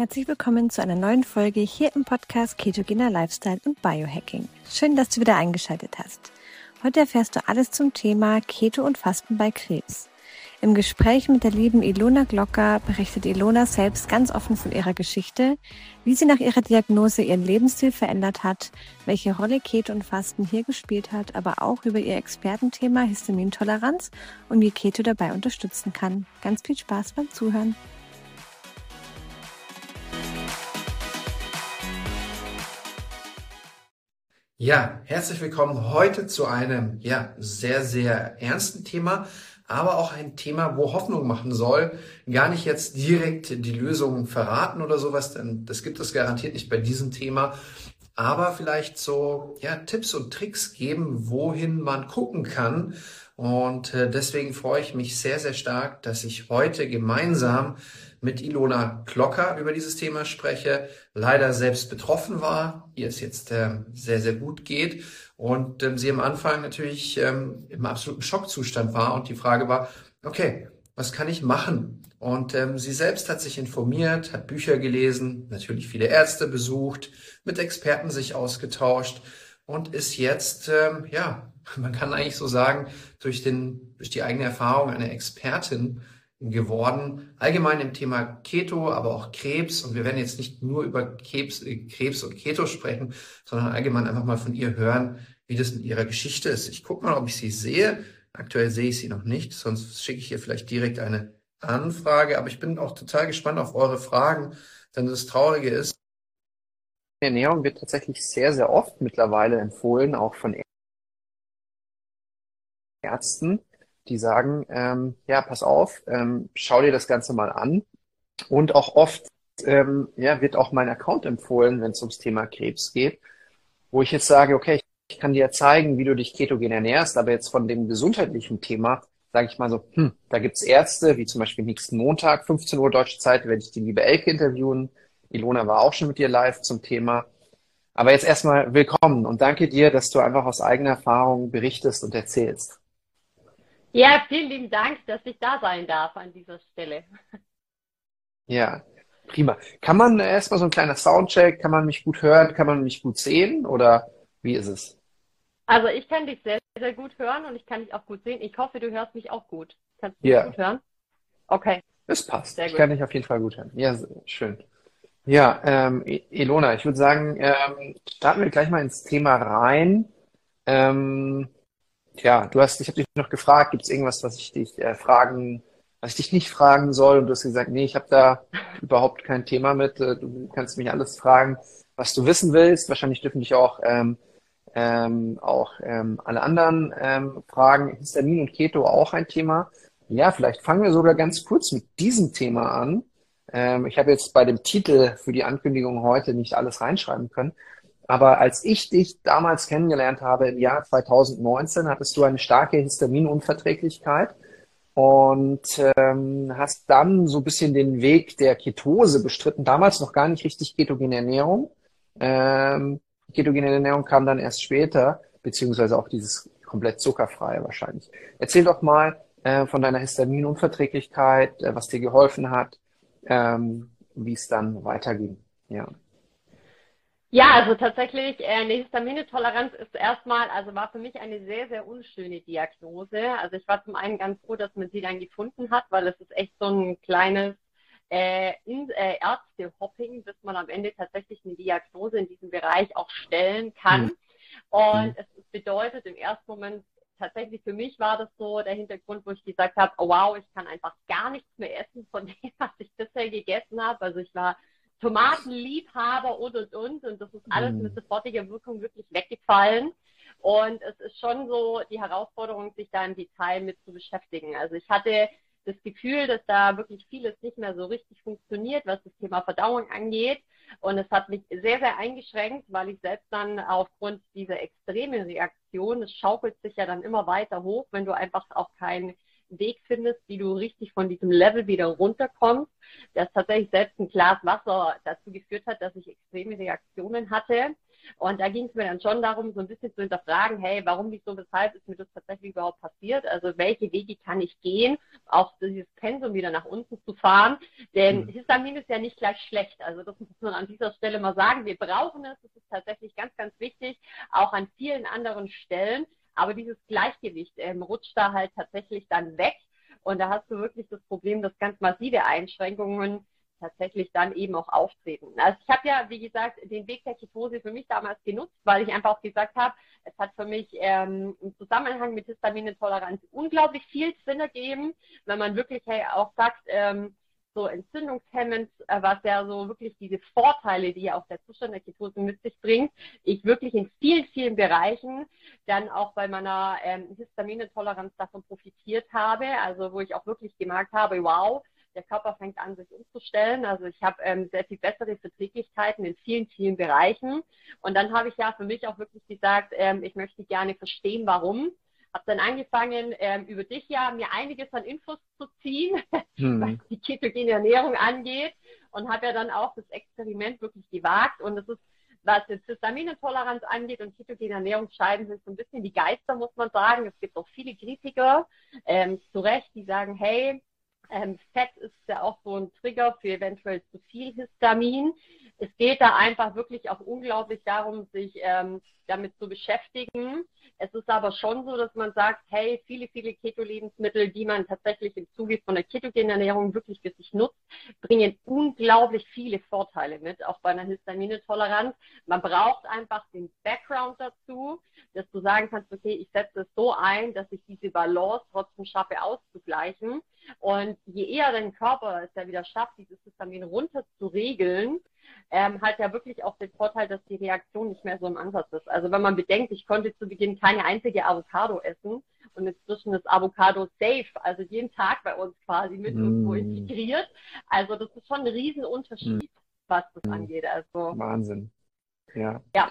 Herzlich willkommen zu einer neuen Folge hier im Podcast Ketogener Lifestyle und Biohacking. Schön, dass du wieder eingeschaltet hast. Heute erfährst du alles zum Thema Keto und Fasten bei Krebs. Im Gespräch mit der lieben Ilona Glocker berichtet Ilona selbst ganz offen von ihrer Geschichte, wie sie nach ihrer Diagnose ihren Lebensstil verändert hat, welche Rolle Keto und Fasten hier gespielt hat, aber auch über ihr Expertenthema Histamintoleranz und wie Keto dabei unterstützen kann. Ganz viel Spaß beim Zuhören. Ja, herzlich willkommen heute zu einem ja sehr sehr ernsten Thema, aber auch ein Thema, wo Hoffnung machen soll. Gar nicht jetzt direkt die Lösung verraten oder sowas, denn das gibt es garantiert nicht bei diesem Thema. Aber vielleicht so ja Tipps und Tricks geben, wohin man gucken kann. Und äh, deswegen freue ich mich sehr sehr stark, dass ich heute gemeinsam mit Ilona Klocker über dieses Thema spreche, leider selbst betroffen war, ihr es jetzt ähm, sehr, sehr gut geht und ähm, sie am Anfang natürlich ähm, im absoluten Schockzustand war und die Frage war, okay, was kann ich machen? Und ähm, sie selbst hat sich informiert, hat Bücher gelesen, natürlich viele Ärzte besucht, mit Experten sich ausgetauscht und ist jetzt, ähm, ja, man kann eigentlich so sagen, durch, den, durch die eigene Erfahrung eine Expertin geworden. Allgemein im Thema Keto, aber auch Krebs. Und wir werden jetzt nicht nur über Krebs, äh, Krebs und Keto sprechen, sondern allgemein einfach mal von ihr hören, wie das in ihrer Geschichte ist. Ich gucke mal, ob ich sie sehe. Aktuell sehe ich sie noch nicht, sonst schicke ich ihr vielleicht direkt eine Anfrage. Aber ich bin auch total gespannt auf eure Fragen, denn das Traurige ist, Ernährung wird tatsächlich sehr, sehr oft mittlerweile empfohlen, auch von Ärzten die sagen, ähm, ja, pass auf, ähm, schau dir das Ganze mal an. Und auch oft ähm, ja, wird auch mein Account empfohlen, wenn es ums Thema Krebs geht, wo ich jetzt sage, okay, ich kann dir zeigen, wie du dich ketogen ernährst, aber jetzt von dem gesundheitlichen Thema, sage ich mal so, hm, da gibt's Ärzte, wie zum Beispiel nächsten Montag, 15 Uhr deutsche Zeit, werde ich die liebe Elke interviewen. Ilona war auch schon mit dir live zum Thema. Aber jetzt erstmal willkommen und danke dir, dass du einfach aus eigener Erfahrung berichtest und erzählst. Ja, vielen lieben Dank, dass ich da sein darf an dieser Stelle. Ja, prima. Kann man erstmal so ein kleiner Soundcheck, kann man mich gut hören, kann man mich gut sehen oder wie ist es? Also ich kann dich sehr, sehr gut hören und ich kann dich auch gut sehen. Ich hoffe, du hörst mich auch gut. Kannst du mich ja. gut hören? Okay. Es passt. Sehr gut. Ich kann dich auf jeden Fall gut hören. Ja, schön. Ja, ähm, Ilona, ich würde sagen, ähm, starten wir gleich mal ins Thema rein. Ähm, ja, du hast, ich habe dich noch gefragt, gibt es irgendwas, was ich dich äh, fragen, was ich dich nicht fragen soll? Und du hast gesagt, nee, ich habe da überhaupt kein Thema mit. Äh, du kannst mich alles fragen, was du wissen willst. Wahrscheinlich dürfen dich auch ähm, ähm, auch ähm, alle anderen ähm, fragen. Histamin und Keto auch ein Thema. Ja, vielleicht fangen wir sogar ganz kurz mit diesem Thema an. Ähm, ich habe jetzt bei dem Titel für die Ankündigung heute nicht alles reinschreiben können. Aber als ich dich damals kennengelernt habe im Jahr 2019, hattest du eine starke Histaminunverträglichkeit und ähm, hast dann so ein bisschen den Weg der Ketose bestritten. Damals noch gar nicht richtig ketogene Ernährung. Ähm, ketogene Ernährung kam dann erst später, beziehungsweise auch dieses komplett zuckerfreie wahrscheinlich. Erzähl doch mal äh, von deiner Histaminunverträglichkeit, äh, was dir geholfen hat, ähm, wie es dann weiterging. Ja. Ja, also tatsächlich, äh, eine Histaminetoleranz ist erstmal, also war für mich eine sehr, sehr unschöne Diagnose. Also ich war zum einen ganz froh, dass man sie dann gefunden hat, weil es ist echt so ein kleines äh, in, äh, Ärztehopping, bis man am Ende tatsächlich eine Diagnose in diesem Bereich auch stellen kann. Mhm. Und mhm. es bedeutet im ersten Moment, tatsächlich für mich war das so der Hintergrund, wo ich gesagt habe, oh wow, ich kann einfach gar nichts mehr essen von dem, was ich bisher gegessen habe. Also ich war Tomatenliebhaber und und und und das ist alles mhm. mit sofortiger Wirkung wirklich weggefallen. Und es ist schon so die Herausforderung, sich da im Detail mit zu beschäftigen. Also ich hatte das Gefühl, dass da wirklich vieles nicht mehr so richtig funktioniert, was das Thema Verdauung angeht. Und es hat mich sehr, sehr eingeschränkt, weil ich selbst dann aufgrund dieser extremen Reaktion, es schaukelt sich ja dann immer weiter hoch, wenn du einfach auch kein Weg findest, wie du richtig von diesem Level wieder runterkommst, dass tatsächlich selbst ein Glas Wasser dazu geführt hat, dass ich extreme Reaktionen hatte. Und da ging es mir dann schon darum, so ein bisschen zu hinterfragen, hey, warum, wieso, weshalb ist mir das tatsächlich überhaupt passiert? Also welche Wege kann ich gehen, auch dieses Pensum wieder nach unten zu fahren? Denn mhm. Histamin ist ja nicht gleich schlecht. Also das muss man an dieser Stelle mal sagen. Wir brauchen es. Das ist tatsächlich ganz, ganz wichtig, auch an vielen anderen Stellen. Aber dieses Gleichgewicht ähm, rutscht da halt tatsächlich dann weg. Und da hast du wirklich das Problem, dass ganz massive Einschränkungen tatsächlich dann eben auch auftreten. Also ich habe ja, wie gesagt, den Weg der Ketose für mich damals genutzt, weil ich einfach auch gesagt habe, es hat für mich ähm, im Zusammenhang mit Histaminintoleranz unglaublich viel Sinn ergeben, wenn man wirklich hey, auch sagt, ähm, so entzündungshemmend, äh, was ja so wirklich diese Vorteile, die ja auch der Zustand der Ketose mit sich bringt, ich wirklich in vielen, vielen Bereichen dann auch bei meiner ähm, Histaminintoleranz davon profitiert habe, also wo ich auch wirklich gemerkt habe, wow, der Körper fängt an, sich umzustellen. Also ich habe ähm, sehr viel bessere Verträglichkeiten in vielen, vielen Bereichen. Und dann habe ich ja für mich auch wirklich gesagt, ähm, ich möchte gerne verstehen, warum. Habe dann angefangen, ähm, über dich ja mir einiges an Infos zu ziehen, hm. was die ketogene Ernährung angeht. Und habe ja dann auch das Experiment wirklich gewagt. Und es ist was jetzt Histaminintoleranz angeht und ketogene Ernährung scheiden sich so ein bisschen die Geister, muss man sagen. Es gibt auch viele Kritiker, ähm, zu Recht, die sagen, hey, ähm, Fett ist ja auch so ein Trigger für eventuell zu viel Histamin. Es geht da einfach wirklich auch unglaublich darum, sich ähm, damit zu beschäftigen. Es ist aber schon so, dass man sagt, hey, viele, viele Keto-Lebensmittel, die man tatsächlich im Zuge von der ketogenen Ernährung wirklich für sich nutzt, bringen unglaublich viele Vorteile mit, auch bei einer Histaminintoleranz. Man braucht einfach den Background dazu, dass du sagen kannst, okay, ich setze es so ein, dass ich diese Balance trotzdem schaffe auszugleichen. Und je eher dein Körper es ja wieder schafft, dieses Histamin runter zu regeln, ähm, hat ja wirklich auch den Vorteil, dass die Reaktion nicht mehr so im Ansatz ist. Also wenn man bedenkt, ich konnte zu Beginn keine einzige Avocado essen und inzwischen ist Avocado safe, also jeden Tag bei uns quasi mit mm. irgendwo integriert. Also das ist schon ein Riesenunterschied, mm. was das mm. angeht. Also Wahnsinn. Ja. Ja.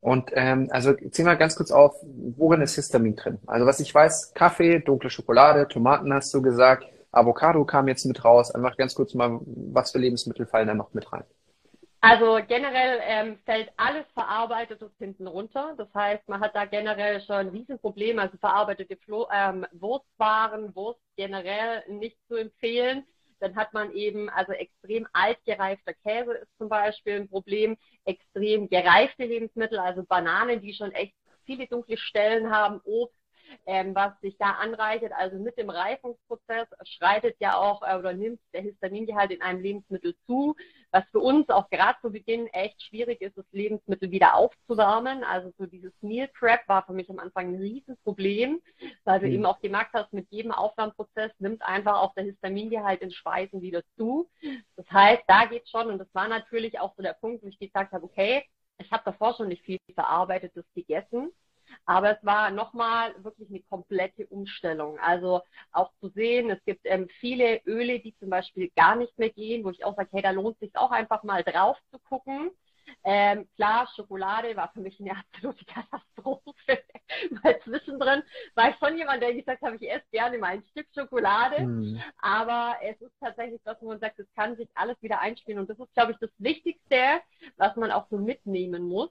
Und ähm, also zieh mal ganz kurz auf, worin ist Histamin drin? Also was ich weiß, Kaffee, dunkle Schokolade, Tomaten hast du gesagt, Avocado kam jetzt mit raus. Einfach ganz kurz mal, was für Lebensmittel fallen da noch mit rein? Also generell ähm, fällt alles Verarbeitetes hinten runter. Das heißt, man hat da generell schon ein Riesenproblem. Also verarbeitete Flo ähm, Wurstwaren, Wurst generell nicht zu empfehlen. Dann hat man eben, also extrem altgereifter Käse ist zum Beispiel ein Problem. Extrem gereifte Lebensmittel, also Bananen, die schon echt viele dunkle Stellen haben, Obst, ähm, was sich da anreichert. Also mit dem Reifungsprozess schreitet ja auch äh, oder nimmt der Histamingehalt in einem Lebensmittel zu, was für uns auch gerade zu Beginn echt schwierig ist, das Lebensmittel wieder aufzuwärmen. Also so dieses Meal Prep war für mich am Anfang ein Riesenproblem, weil du mhm. eben auch gemerkt hast, mit jedem Aufwärmprozess nimmt einfach auch der Histamingehalt in Speisen wieder zu. Das heißt, da geht's schon und das war natürlich auch so der Punkt, wo ich gesagt habe, okay, ich habe davor schon nicht viel Verarbeitetes gegessen. Aber es war nochmal wirklich eine komplette Umstellung. Also auch zu sehen, es gibt ähm, viele Öle, die zum Beispiel gar nicht mehr gehen, wo ich auch sage, hey, da lohnt sich auch einfach mal drauf zu gucken. Ähm, klar, Schokolade war für mich eine absolute Katastrophe, weil zwischendrin war ich schon jemand, der gesagt hat, ich esse gerne mal ein Stück Schokolade, mhm. aber es ist tatsächlich was, wo man sagt, es kann sich alles wieder einspielen und das ist, glaube ich, das Wichtigste, was man auch so mitnehmen muss,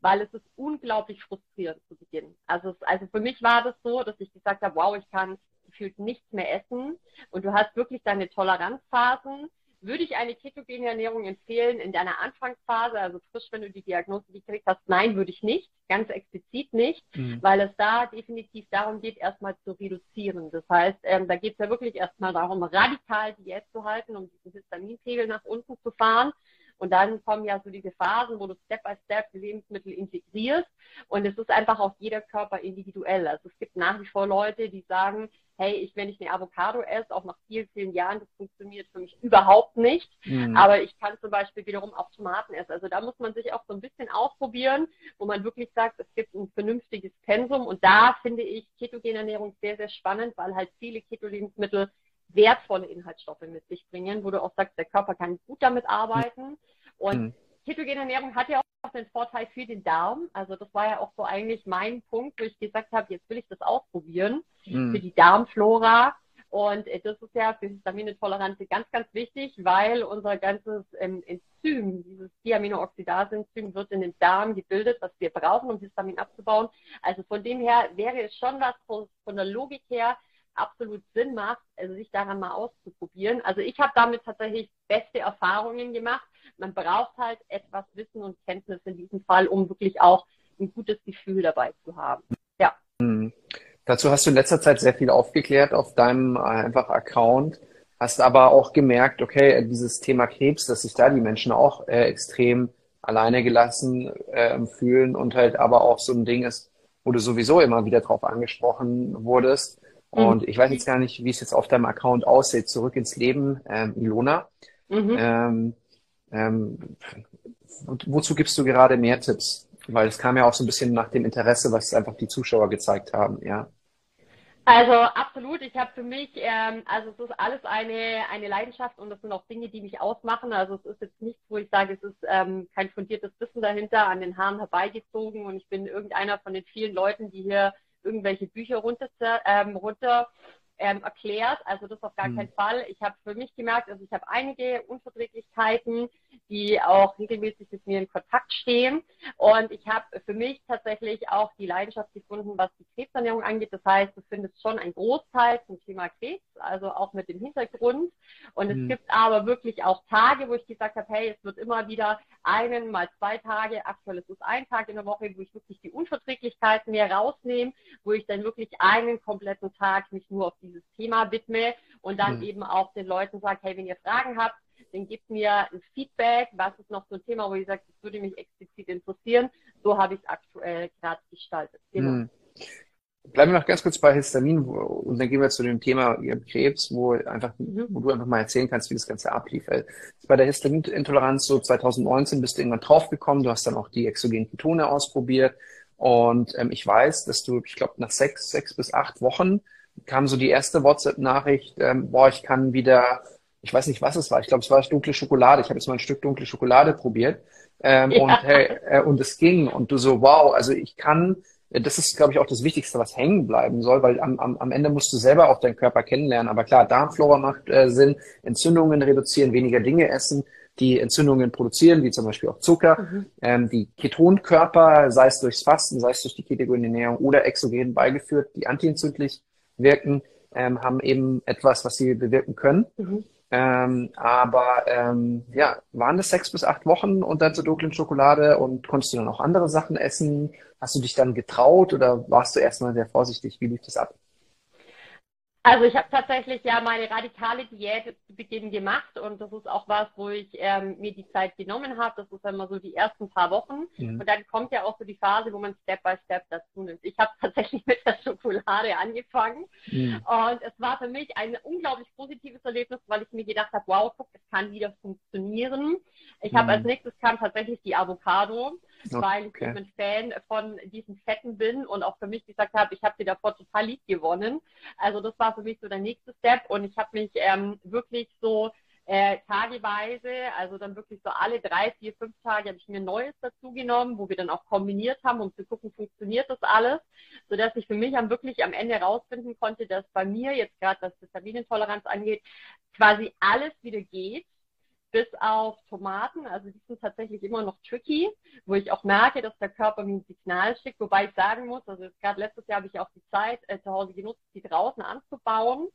weil es ist unglaublich frustrierend zu Beginn. Also, es, also für mich war das so, dass ich gesagt habe, wow, ich kann gefühlt nichts mehr essen und du hast wirklich deine Toleranzphasen. Würde ich eine ketogene Ernährung empfehlen in deiner Anfangsphase, also frisch, wenn du die Diagnose gekriegt hast? Nein, würde ich nicht, ganz explizit nicht, mhm. weil es da definitiv darum geht, erstmal zu reduzieren. Das heißt, ähm, da geht es ja wirklich erstmal darum, radikal Diät zu halten, um diesen Histaminpegel nach unten zu fahren. Und dann kommen ja so diese Phasen, wo du Step by Step Lebensmittel integrierst. Und es ist einfach auch jeder Körper individuell. Also es gibt nach wie vor Leute, die sagen, hey, ich, wenn ich eine Avocado esse, auch nach vielen, vielen Jahren, das funktioniert für mich überhaupt nicht. Mhm. Aber ich kann zum Beispiel wiederum auch Tomaten essen. Also da muss man sich auch so ein bisschen ausprobieren, wo man wirklich sagt, es gibt ein vernünftiges Pensum. Und da finde ich ketogene Ernährung sehr, sehr spannend, weil halt viele Keto-Lebensmittel wertvolle Inhaltsstoffe mit sich bringen, wo du auch sagst, der Körper kann gut damit arbeiten. Und mhm. ketogene Ernährung hat ja auch den Vorteil für den Darm. Also das war ja auch so eigentlich mein Punkt, wo ich gesagt habe, jetzt will ich das ausprobieren mhm. für die Darmflora. Und äh, das ist ja für Histamine-Tolerante ganz, ganz wichtig, weil unser ganzes ähm, Enzym, dieses Diaminooxidase-Enzym, wird in den Darm gebildet, was wir brauchen, um Histamin abzubauen. Also von dem her wäre es schon was von der Logik her absolut Sinn macht, also sich daran mal auszuprobieren. Also ich habe damit tatsächlich beste Erfahrungen gemacht. Man braucht halt etwas Wissen und Kenntnis in diesem Fall, um wirklich auch ein gutes Gefühl dabei zu haben. Ja. Mhm. Dazu hast du in letzter Zeit sehr viel aufgeklärt auf deinem äh, einfach Account, hast aber auch gemerkt, okay, dieses Thema Krebs, dass sich da die Menschen auch äh, extrem alleine gelassen äh, fühlen und halt aber auch so ein Ding ist, wo du sowieso immer wieder drauf angesprochen wurdest. Mhm. Und ich weiß jetzt gar nicht, wie es jetzt auf deinem Account aussieht. Zurück ins Leben, ähm, Ilona. Mhm. Ähm, ähm, wozu gibst du gerade mehr Tipps? Weil es kam ja auch so ein bisschen nach dem Interesse, was einfach die Zuschauer gezeigt haben, ja. Also absolut. Ich habe für mich, ähm, also es ist alles eine, eine Leidenschaft und das sind auch Dinge, die mich ausmachen. Also es ist jetzt nichts, wo ich sage, es ist ähm, kein fundiertes Wissen dahinter, an den Haaren herbeigezogen und ich bin irgendeiner von den vielen Leuten, die hier irgendwelche Bücher runter, ähm, runter ähm, erklärt. Also das auf gar mhm. keinen Fall. Ich habe für mich gemerkt, also ich habe einige Unverträglichkeiten, die auch regelmäßig mit mir in Kontakt stehen. Und ich habe für mich tatsächlich auch die Leidenschaft gefunden, was die Krebsernährung angeht. Das heißt, du findest schon einen Großteil zum Thema Krebs, also auch mit dem Hintergrund. Und mhm. es gibt aber wirklich auch Tage, wo ich gesagt habe, hey, es wird immer wieder einen, mal zwei Tage, aktuell ist es ein Tag in der Woche, wo ich wirklich die Unverträglichkeiten mehr rausnehme, wo ich dann wirklich einen kompletten Tag mich nur auf dieses Thema widme und dann mhm. eben auch den Leuten sage, hey, wenn ihr Fragen habt, dann gebt mir ein Feedback, was ist noch so ein Thema, wo ihr sagt, das würde mich explizit interessieren. So habe ich es aktuell gerade gestaltet. Genau. Mhm. Bleiben wir noch ganz kurz bei Histamin und dann gehen wir zu dem Thema Krebs, wo einfach, wo du einfach mal erzählen kannst, wie das Ganze ablief. Bei der Histaminintoleranz so 2019 bist du irgendwann draufgekommen, du hast dann auch die exogenen Ketone ausprobiert und ähm, ich weiß, dass du, ich glaube, nach sechs, sechs bis acht Wochen kam so die erste WhatsApp-Nachricht, ähm, boah, ich kann wieder, ich weiß nicht, was es war, ich glaube, es war dunkle Schokolade. Ich habe jetzt mal ein Stück dunkle Schokolade probiert ähm, ja. und, hey, äh, und es ging und du so, wow, also ich kann das ist, glaube ich, auch das Wichtigste, was hängen bleiben soll, weil am, am, am Ende musst du selber auch deinen Körper kennenlernen. Aber klar, Darmflora macht äh, Sinn, Entzündungen reduzieren, weniger Dinge essen, die Entzündungen produzieren, wie zum Beispiel auch Zucker. Mhm. Ähm, die Ketonkörper, sei es durchs Fasten, sei es durch die ketogene Ernährung oder exogen beigeführt, die antientzündlich wirken, ähm, haben eben etwas, was sie bewirken können. Mhm. Ähm, aber ähm, ja, waren das sechs bis acht Wochen zur dunklen Schokolade und konntest du dann auch andere Sachen essen? Hast du dich dann getraut oder warst du erstmal sehr vorsichtig? Wie lief das ab? Also ich habe tatsächlich ja meine radikale Diät zu Beginn gemacht und das ist auch was, wo ich ähm, mir die Zeit genommen habe. Das ist immer so die ersten paar Wochen mhm. und dann kommt ja auch so die Phase, wo man Step by Step dazu nimmt. Ich habe tatsächlich mit der Schokolade angefangen mhm. und es war für mich ein unglaublich positives Erlebnis, weil ich mir gedacht habe, wow, guck, es kann wieder funktionieren. Ich mhm. habe als nächstes kam tatsächlich die Avocado okay. weil ich eben ein Fan von diesen Fetten bin und auch für mich gesagt habe, ich habe sie davor total lieb gewonnen. Also das war für mich so der nächste Step und ich habe mich ähm, wirklich so äh, tageweise, also dann wirklich so alle drei, vier, fünf Tage habe ich mir Neues dazu genommen, wo wir dann auch kombiniert haben, um zu gucken, funktioniert das alles, sodass ich für mich am wirklich am Ende herausfinden konnte, dass bei mir jetzt gerade, was Histaminintoleranz angeht, quasi alles wieder geht bis auf Tomaten. Also die sind tatsächlich immer noch tricky, wo ich auch merke, dass der Körper mir ein Signal schickt. Wobei ich sagen muss, also gerade letztes Jahr habe ich auch die Zeit äh, zu Hause genutzt, die draußen anzubauen.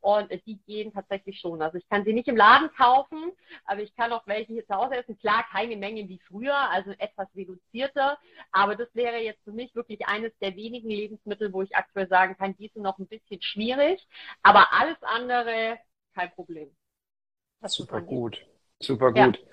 Und äh, die gehen tatsächlich schon. Also ich kann sie nicht im Laden kaufen, aber ich kann auch welche hier zu Hause essen. Klar, keine Mengen wie früher, also etwas reduzierter. Aber das wäre jetzt für mich wirklich eines der wenigen Lebensmittel, wo ich aktuell sagen kann, die sind noch ein bisschen schwierig. Aber alles andere, kein Problem. Super gut. Super gut. Ja.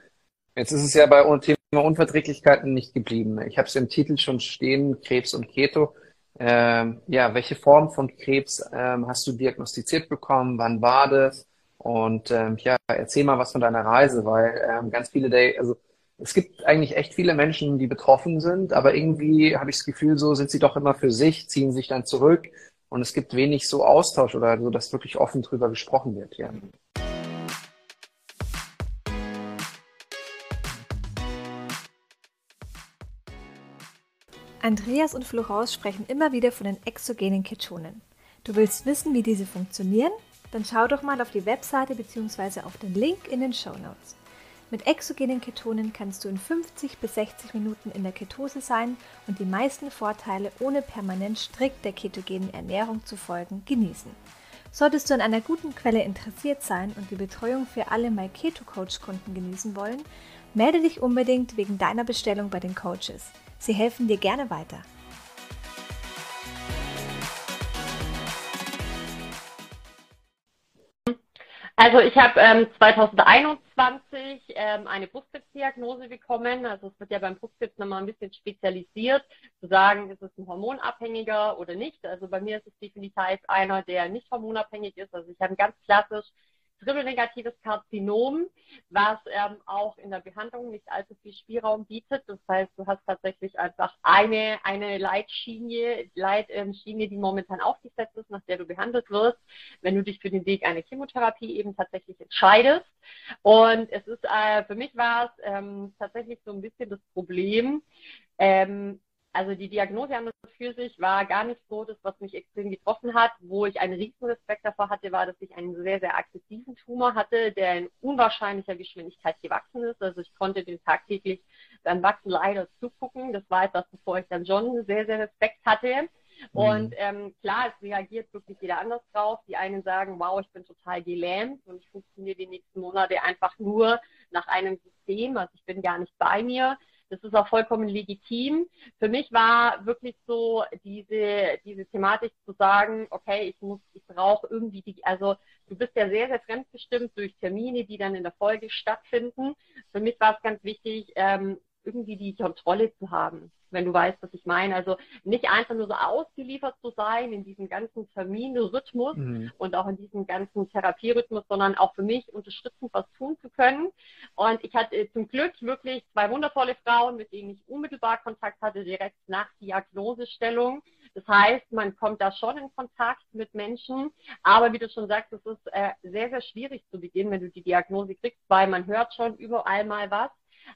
Jetzt ist es ja bei Thema Unverträglichkeiten nicht geblieben. Ich habe es im Titel schon stehen, Krebs und Keto. Ähm, ja, welche Form von Krebs ähm, hast du diagnostiziert bekommen? Wann war das? Und ähm, ja, erzähl mal was von deiner Reise, weil ähm, ganz viele, der, also es gibt eigentlich echt viele Menschen, die betroffen sind, aber irgendwie habe ich das Gefühl, so sind sie doch immer für sich, ziehen sich dann zurück und es gibt wenig so Austausch oder so, dass wirklich offen drüber gesprochen wird. Ja. Andreas und Florence sprechen immer wieder von den exogenen Ketonen. Du willst wissen, wie diese funktionieren? Dann schau doch mal auf die Webseite bzw. auf den Link in den Show Notes. Mit exogenen Ketonen kannst du in 50 bis 60 Minuten in der Ketose sein und die meisten Vorteile ohne permanent strikt der ketogenen Ernährung zu folgen genießen. Solltest du an einer guten Quelle interessiert sein und die Betreuung für alle My Keto Coach Kunden genießen wollen, melde dich unbedingt wegen deiner Bestellung bei den Coaches. Sie helfen dir gerne weiter. Also ich habe ähm, 2021 ähm, eine Brustkrebsdiagnose bekommen. Also es wird ja beim Brustkrebs nochmal ein bisschen spezialisiert, zu sagen, ist es ein hormonabhängiger oder nicht. Also bei mir ist es definitiv einer, der nicht hormonabhängig ist. Also ich habe ganz klassisch triple-negatives Karzinom, was ähm, auch in der Behandlung nicht allzu viel Spielraum bietet. Das heißt, du hast tatsächlich einfach eine, eine Leitschiene, Leitschiene, die momentan aufgesetzt ist, nach der du behandelt wirst, wenn du dich für den Weg einer Chemotherapie eben tatsächlich entscheidest. Und es ist, äh, für mich war es ähm, tatsächlich so ein bisschen das Problem, ähm, also die Diagnose an und für sich war gar nicht so das, was mich extrem getroffen hat. Wo ich einen riesen Respekt davor hatte, war, dass ich einen sehr, sehr aggressiven Tumor hatte, der in unwahrscheinlicher Geschwindigkeit gewachsen ist. Also ich konnte den tagtäglich beim Wachsen leider zugucken. Das war etwas, bevor ich dann schon sehr, sehr Respekt hatte. Mhm. Und ähm, klar, es reagiert wirklich jeder anders drauf. Die einen sagen, wow, ich bin total gelähmt und ich funktioniere die nächsten Monate einfach nur nach einem System. Also ich bin gar nicht bei mir. Das ist auch vollkommen legitim. Für mich war wirklich so diese, diese Thematik zu sagen, okay, ich muss, ich brauche irgendwie die, also du bist ja sehr, sehr fremdbestimmt durch Termine, die dann in der Folge stattfinden. Für mich war es ganz wichtig, ähm, irgendwie die Kontrolle zu haben wenn du weißt, was ich meine. Also nicht einfach nur so ausgeliefert zu sein in diesem ganzen Terminrhythmus mhm. und auch in diesem ganzen Therapierhythmus, sondern auch für mich unterstützend was tun zu können. Und ich hatte äh, zum Glück wirklich zwei wundervolle Frauen, mit denen ich unmittelbar Kontakt hatte, direkt nach Diagnosestellung. Das heißt, man kommt da schon in Kontakt mit Menschen, aber wie du schon sagst, es ist äh, sehr, sehr schwierig zu beginnen, wenn du die Diagnose kriegst, weil man hört schon überall mal was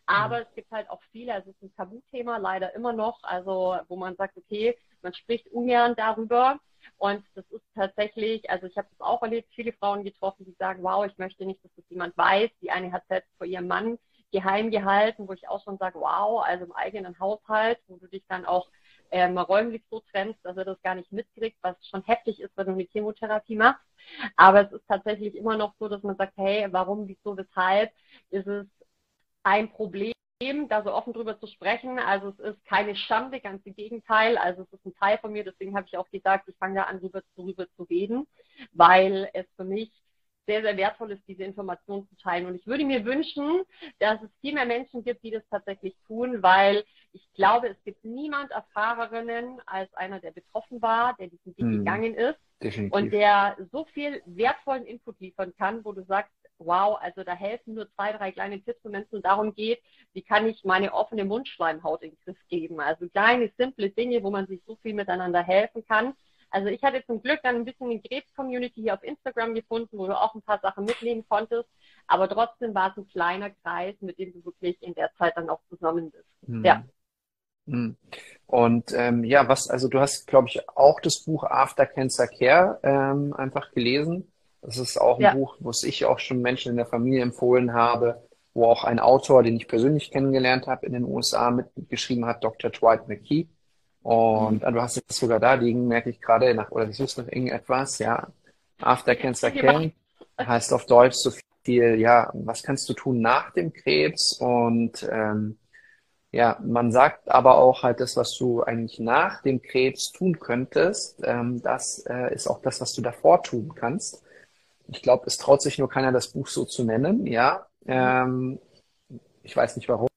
aber mhm. es gibt halt auch viele, also es ist ein Tabuthema leider immer noch, also wo man sagt, okay, man spricht ungern darüber. Und das ist tatsächlich, also ich habe das auch erlebt, viele Frauen getroffen, die sagen, wow, ich möchte nicht, dass das jemand weiß. Die eine hat selbst vor ihrem Mann geheim gehalten, wo ich auch schon sage, wow, also im eigenen Haushalt, wo du dich dann auch äh, mal räumlich so trennst, dass er das gar nicht mitkriegt, was schon heftig ist, wenn du eine Chemotherapie machst. Aber es ist tatsächlich immer noch so, dass man sagt, hey, warum, wieso, weshalb ist es ein Problem, da so offen drüber zu sprechen. Also es ist keine Schande, ganz im Gegenteil. Also es ist ein Teil von mir, deswegen habe ich auch gesagt, ich fange da an, drüber, drüber zu reden, weil es für mich sehr, sehr wertvoll ist, diese Informationen zu teilen. Und ich würde mir wünschen, dass es viel mehr Menschen gibt, die das tatsächlich tun, weil ich glaube, es gibt niemand Erfahrerinnen als einer, der betroffen war, der diesen Weg hm, gegangen ist definitiv. und der so viel wertvollen Input liefern kann, wo du sagst, wow, also da helfen nur zwei, drei kleine Tipps, wenn es darum geht, wie kann ich meine offene Mundschleimhaut in den Griff geben. Also kleine, simple Dinge, wo man sich so viel miteinander helfen kann. Also ich hatte zum Glück dann ein bisschen die Krebs-Community hier auf Instagram gefunden, wo du auch ein paar Sachen mitnehmen konntest. Aber trotzdem war es ein kleiner Kreis, mit dem du wirklich in der Zeit dann auch zusammen bist. Mhm. Ja. Hm. Und ähm, ja, was, also du hast, glaube ich, auch das Buch After Cancer Care ähm, einfach gelesen. Das ist auch ein ja. Buch, was ich auch schon Menschen in der Familie empfohlen habe, wo auch ein Autor, den ich persönlich kennengelernt habe, in den USA mitgeschrieben hat, Dr. Dwight McKee. Und mhm. du hast es sogar da liegen, merke ich gerade, nach, oder du suchst noch irgendetwas, ja. After Cancer Care heißt auf Deutsch so viel, ja, was kannst du tun nach dem Krebs? Und ähm, ja, man sagt aber auch halt das, was du eigentlich nach dem Krebs tun könntest, ähm, das äh, ist auch das, was du davor tun kannst. Ich glaube, es traut sich nur keiner, das Buch so zu nennen, ja. Ähm, ich weiß nicht warum,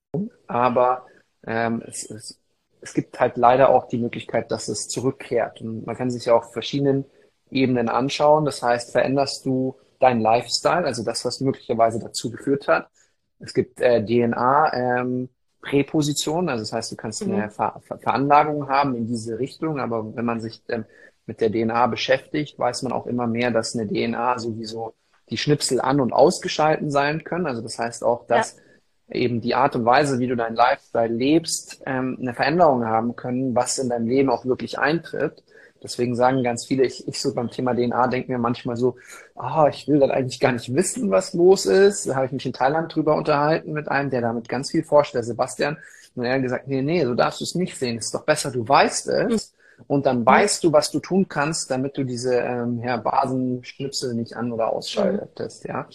aber ähm, es, es, es gibt halt leider auch die Möglichkeit, dass es zurückkehrt. Und man kann sich ja auf verschiedenen Ebenen anschauen. Das heißt, veränderst du deinen Lifestyle, also das, was möglicherweise dazu geführt hat. Es gibt äh, DNA, ähm, Präpositionen, also das heißt, du kannst eine mhm. Ver Ver Veranlagung haben in diese Richtung, aber wenn man sich ähm, mit der DNA beschäftigt, weiß man auch immer mehr, dass eine DNA sowieso die Schnipsel an- und ausgeschalten sein können. Also das heißt auch, dass ja. eben die Art und Weise, wie du deinen Lifestyle lebst, ähm, eine Veränderung haben können, was in deinem Leben auch wirklich eintritt. Deswegen sagen ganz viele, ich, ich so beim Thema DNA denke mir manchmal so, ah, oh, ich will dann eigentlich gar nicht wissen, was los ist. Da habe ich mich in Thailand drüber unterhalten mit einem, der damit ganz viel forscht, der Sebastian. Und er hat gesagt, nee, nee, so darfst du es nicht sehen. Es ist doch besser, du weißt es. Und dann weißt du, was du tun kannst, damit du diese ähm, ja, Basenschnipsel nicht an- oder ausschaltest, ja.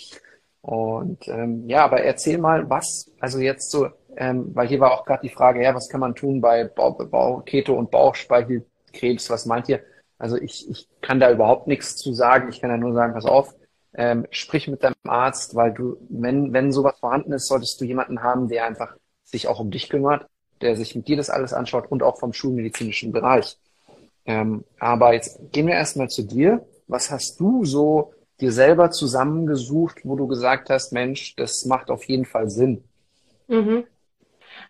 Und ähm, ja, aber erzähl mal, was, also jetzt so, ähm, weil hier war auch gerade die Frage, ja, was kann man tun bei Bau, Bau, Keto und Bauchspeicheldrüsenkrebs? Was meint ihr? Also ich, ich kann da überhaupt nichts zu sagen. Ich kann da nur sagen, pass auf, ähm, sprich mit deinem Arzt, weil du, wenn, wenn sowas vorhanden ist, solltest du jemanden haben, der einfach sich auch um dich kümmert, der sich mit dir das alles anschaut und auch vom schulmedizinischen Bereich. Ähm, aber jetzt gehen wir erstmal zu dir. Was hast du so dir selber zusammengesucht, wo du gesagt hast, Mensch, das macht auf jeden Fall Sinn? Mhm.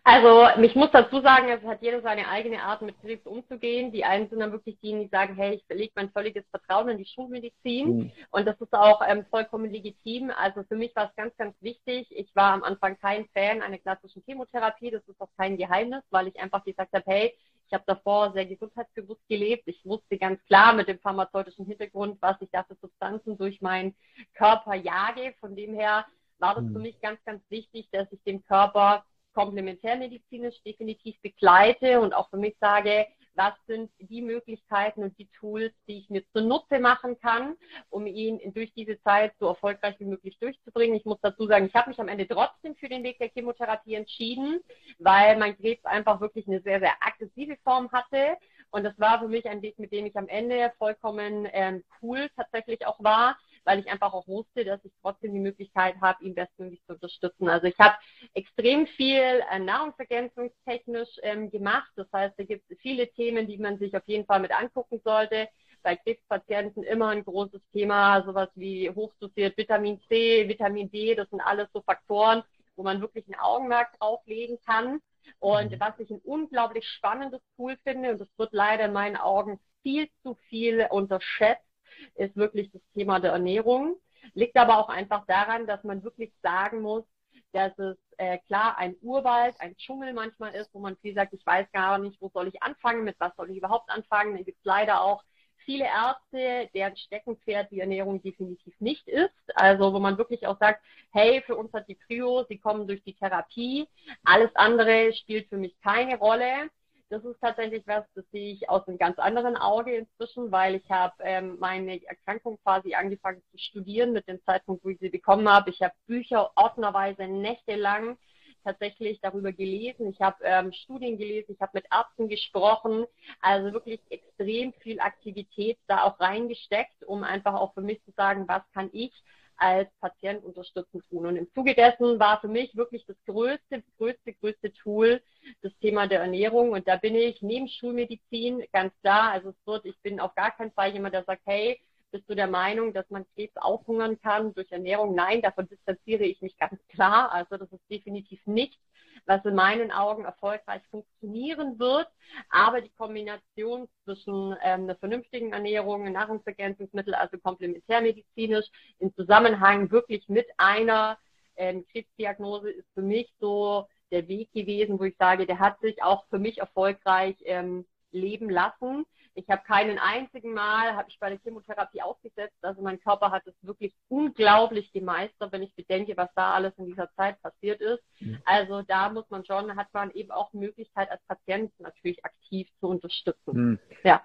Also ich muss dazu sagen, es hat jeder seine eigene Art, mit Krebs umzugehen. Die einen sind dann wirklich die, die sagen, hey, ich verlege mein völliges Vertrauen in die Schulmedizin. Mhm. Und das ist auch ähm, vollkommen legitim. Also für mich war es ganz, ganz wichtig. Ich war am Anfang kein Fan einer klassischen Chemotherapie. Das ist auch kein Geheimnis, weil ich einfach gesagt habe, hey, ich habe davor sehr gesundheitsbewusst gelebt. Ich wusste ganz klar mit dem pharmazeutischen Hintergrund, was ich da für Substanzen durch meinen Körper jage. Von dem her war das für mich ganz, ganz wichtig, dass ich dem Körper komplementärmedizinisch definitiv begleite und auch für mich sage, was sind die Möglichkeiten und die Tools, die ich mir zunutze machen kann, um ihn durch diese Zeit so erfolgreich wie möglich durchzubringen. Ich muss dazu sagen, ich habe mich am Ende trotzdem für den Weg der Chemotherapie entschieden, weil mein Krebs einfach wirklich eine sehr, sehr aggressive Form hatte. Und das war für mich ein Weg, mit dem ich am Ende vollkommen ähm, cool tatsächlich auch war, weil ich einfach auch wusste, dass ich trotzdem die Möglichkeit habe, ihn bestmöglich zu unterstützen. Also ich habe extrem viel äh, nahrungsergänzungstechnisch ähm, gemacht. Das heißt, da gibt es viele Themen, die man sich auf jeden Fall mit angucken sollte. Bei Krebspatienten immer ein großes Thema, sowas wie hochdosiert Vitamin C, Vitamin D, das sind alles so Faktoren, wo man wirklich ein Augenmerk drauflegen kann. Und mhm. was ich ein unglaublich spannendes Tool finde, und das wird leider in meinen Augen viel zu viel unterschätzt, ist wirklich das Thema der Ernährung. Liegt aber auch einfach daran, dass man wirklich sagen muss, dass es äh, klar ein Urwald, ein Dschungel manchmal ist, wo man viel sagt, ich weiß gar nicht, wo soll ich anfangen, mit was soll ich überhaupt anfangen. Dann gibt es leider auch viele Ärzte, deren Steckenpferd die Ernährung definitiv nicht ist. Also wo man wirklich auch sagt, hey, für uns hat die Prio, sie kommen durch die Therapie, alles andere spielt für mich keine Rolle das ist tatsächlich was, das sehe ich aus einem ganz anderen Auge inzwischen, weil ich habe ähm, meine Erkrankung quasi angefangen zu studieren mit dem Zeitpunkt, wo ich sie bekommen habe. Ich habe Bücher ordnerweise nächtelang tatsächlich darüber gelesen. Ich habe ähm, Studien gelesen, ich habe mit Ärzten gesprochen, also wirklich extrem viel Aktivität da auch reingesteckt, um einfach auch für mich zu sagen, was kann ich als Patient unterstützen tun. Und im Zuge dessen war für mich wirklich das größte, größte, größte Tool das Thema der Ernährung. Und da bin ich neben Schulmedizin ganz klar. Also es wird, ich bin auf gar keinen Fall jemand, der sagt, hey, bist du der Meinung, dass man Krebs aufhungern kann durch Ernährung? Nein, davon distanziere ich mich ganz klar. Also das ist definitiv nicht was in meinen Augen erfolgreich funktionieren wird. Aber die Kombination zwischen ähm, einer vernünftigen Ernährung, Nahrungsergänzungsmittel, also komplementärmedizinisch, im Zusammenhang wirklich mit einer ähm, Krebsdiagnose ist für mich so der Weg gewesen, wo ich sage, der hat sich auch für mich erfolgreich ähm, leben lassen. Ich habe keinen einzigen Mal, habe ich bei der Chemotherapie aufgesetzt. Also mein Körper hat es wirklich unglaublich gemeistert, wenn ich bedenke, was da alles in dieser Zeit passiert ist. Mhm. Also da muss man schon, hat man eben auch Möglichkeit als Patient natürlich aktiv zu unterstützen. Mhm. Ja.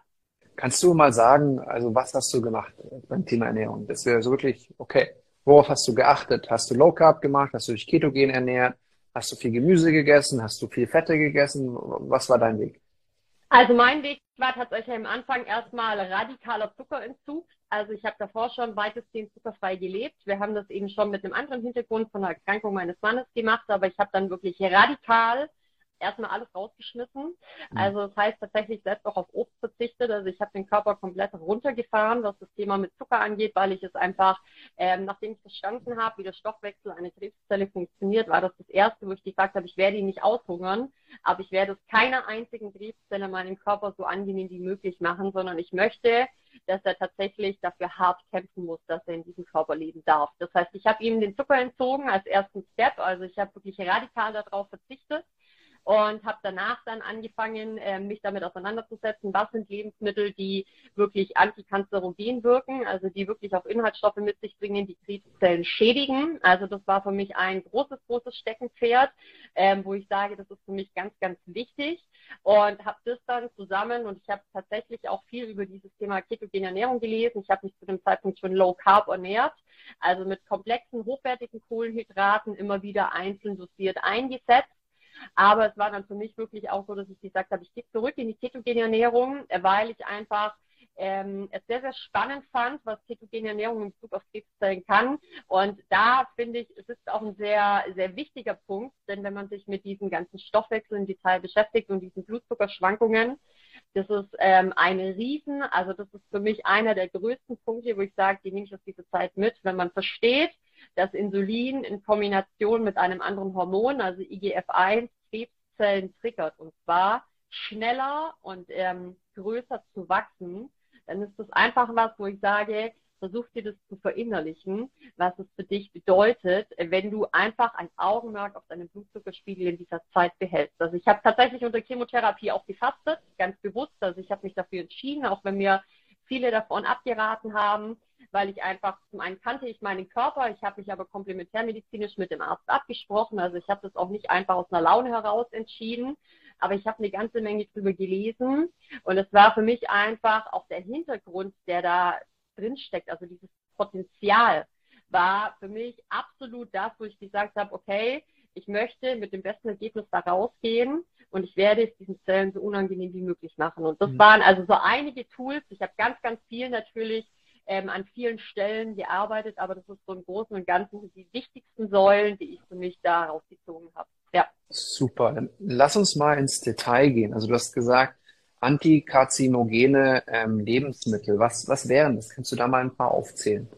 Kannst du mal sagen, also was hast du gemacht beim Thema Ernährung? Das wäre so wirklich, okay, worauf hast du geachtet? Hast du Low Carb gemacht? Hast du dich ketogen ernährt? Hast du viel Gemüse gegessen? Hast du viel Fette gegessen? Was war dein Weg? Also mein Weg war tatsächlich am Anfang erstmal radikaler Zuckerentzug. Also ich habe davor schon weitestgehend zuckerfrei gelebt. Wir haben das eben schon mit einem anderen Hintergrund von der Erkrankung meines Mannes gemacht, aber ich habe dann wirklich radikal erstmal alles rausgeschmissen. Mhm. Also das heißt tatsächlich selbst auch auf Obst verzichtet. Also ich habe den Körper komplett runtergefahren, was das Thema mit Zucker angeht, weil ich es einfach, ähm, nachdem ich verstanden habe, wie der Stoffwechsel einer Krebszelle funktioniert, war das das Erste, wo ich gesagt habe, ich werde ihn nicht aushungern, aber ich werde es keiner einzigen Krebszelle in meinem Körper so angenehm wie möglich machen, sondern ich möchte, dass er tatsächlich dafür hart kämpfen muss, dass er in diesem Körper leben darf. Das heißt, ich habe ihm den Zucker entzogen als ersten Step, also ich habe wirklich radikal darauf verzichtet und habe danach dann angefangen, äh, mich damit auseinanderzusetzen, was sind Lebensmittel, die wirklich antikanzerogen wirken, also die wirklich auch Inhaltsstoffe mit sich bringen, die Krebszellen schädigen. Also das war für mich ein großes, großes Steckenpferd, ähm, wo ich sage, das ist für mich ganz, ganz wichtig und habe das dann zusammen und ich habe tatsächlich auch viel über dieses Thema ketogene Ernährung gelesen. Ich habe mich zu dem Zeitpunkt schon low carb ernährt, also mit komplexen, hochwertigen Kohlenhydraten immer wieder einzeln dosiert eingesetzt aber es war dann für mich wirklich auch so, dass ich gesagt habe, ich gehe zurück in die ketogene Ernährung, weil ich einfach ähm, es sehr, sehr spannend fand, was ketogene Ernährung in Bezug auf Krebs sein kann. Und da finde ich, es ist auch ein sehr, sehr wichtiger Punkt, denn wenn man sich mit diesen ganzen Stoffwechseln im Detail beschäftigt und diesen Blutzuckerschwankungen, das ist ähm, eine Riesen, also das ist für mich einer der größten Punkte, wo ich sage, die nehme ich aus dieser Zeit mit, wenn man versteht, dass Insulin in Kombination mit einem anderen Hormon, also IGF-1, Krebszellen triggert und zwar schneller und ähm, größer zu wachsen, dann ist das einfach was, wo ich sage, versuch dir das zu verinnerlichen, was es für dich bedeutet, wenn du einfach ein Augenmerk auf deinen Blutzuckerspiegel in dieser Zeit behältst. Also ich habe tatsächlich unter Chemotherapie auch gefastet, ganz bewusst. Also ich habe mich dafür entschieden, auch wenn mir viele davon abgeraten haben, weil ich einfach, zum einen kannte ich meinen Körper, ich habe mich aber komplementärmedizinisch mit dem Arzt abgesprochen, also ich habe das auch nicht einfach aus einer Laune heraus entschieden, aber ich habe eine ganze Menge drüber gelesen und es war für mich einfach auch der Hintergrund, der da drin steckt, also dieses Potenzial war für mich absolut das, wo ich gesagt habe, okay, ich möchte mit dem besten Ergebnis da rausgehen und ich werde es diesen Zellen so unangenehm wie möglich machen. Und das mhm. waren also so einige Tools. Ich habe ganz, ganz viel natürlich ähm, an vielen Stellen gearbeitet, aber das ist so im Großen und Ganzen die wichtigsten Säulen, die ich für mich da rausgezogen habe. Ja. Super. Lass uns mal ins Detail gehen. Also du hast gesagt, antikarzinogene ähm, Lebensmittel. Was, was wären das? Kannst du da mal ein paar aufzählen?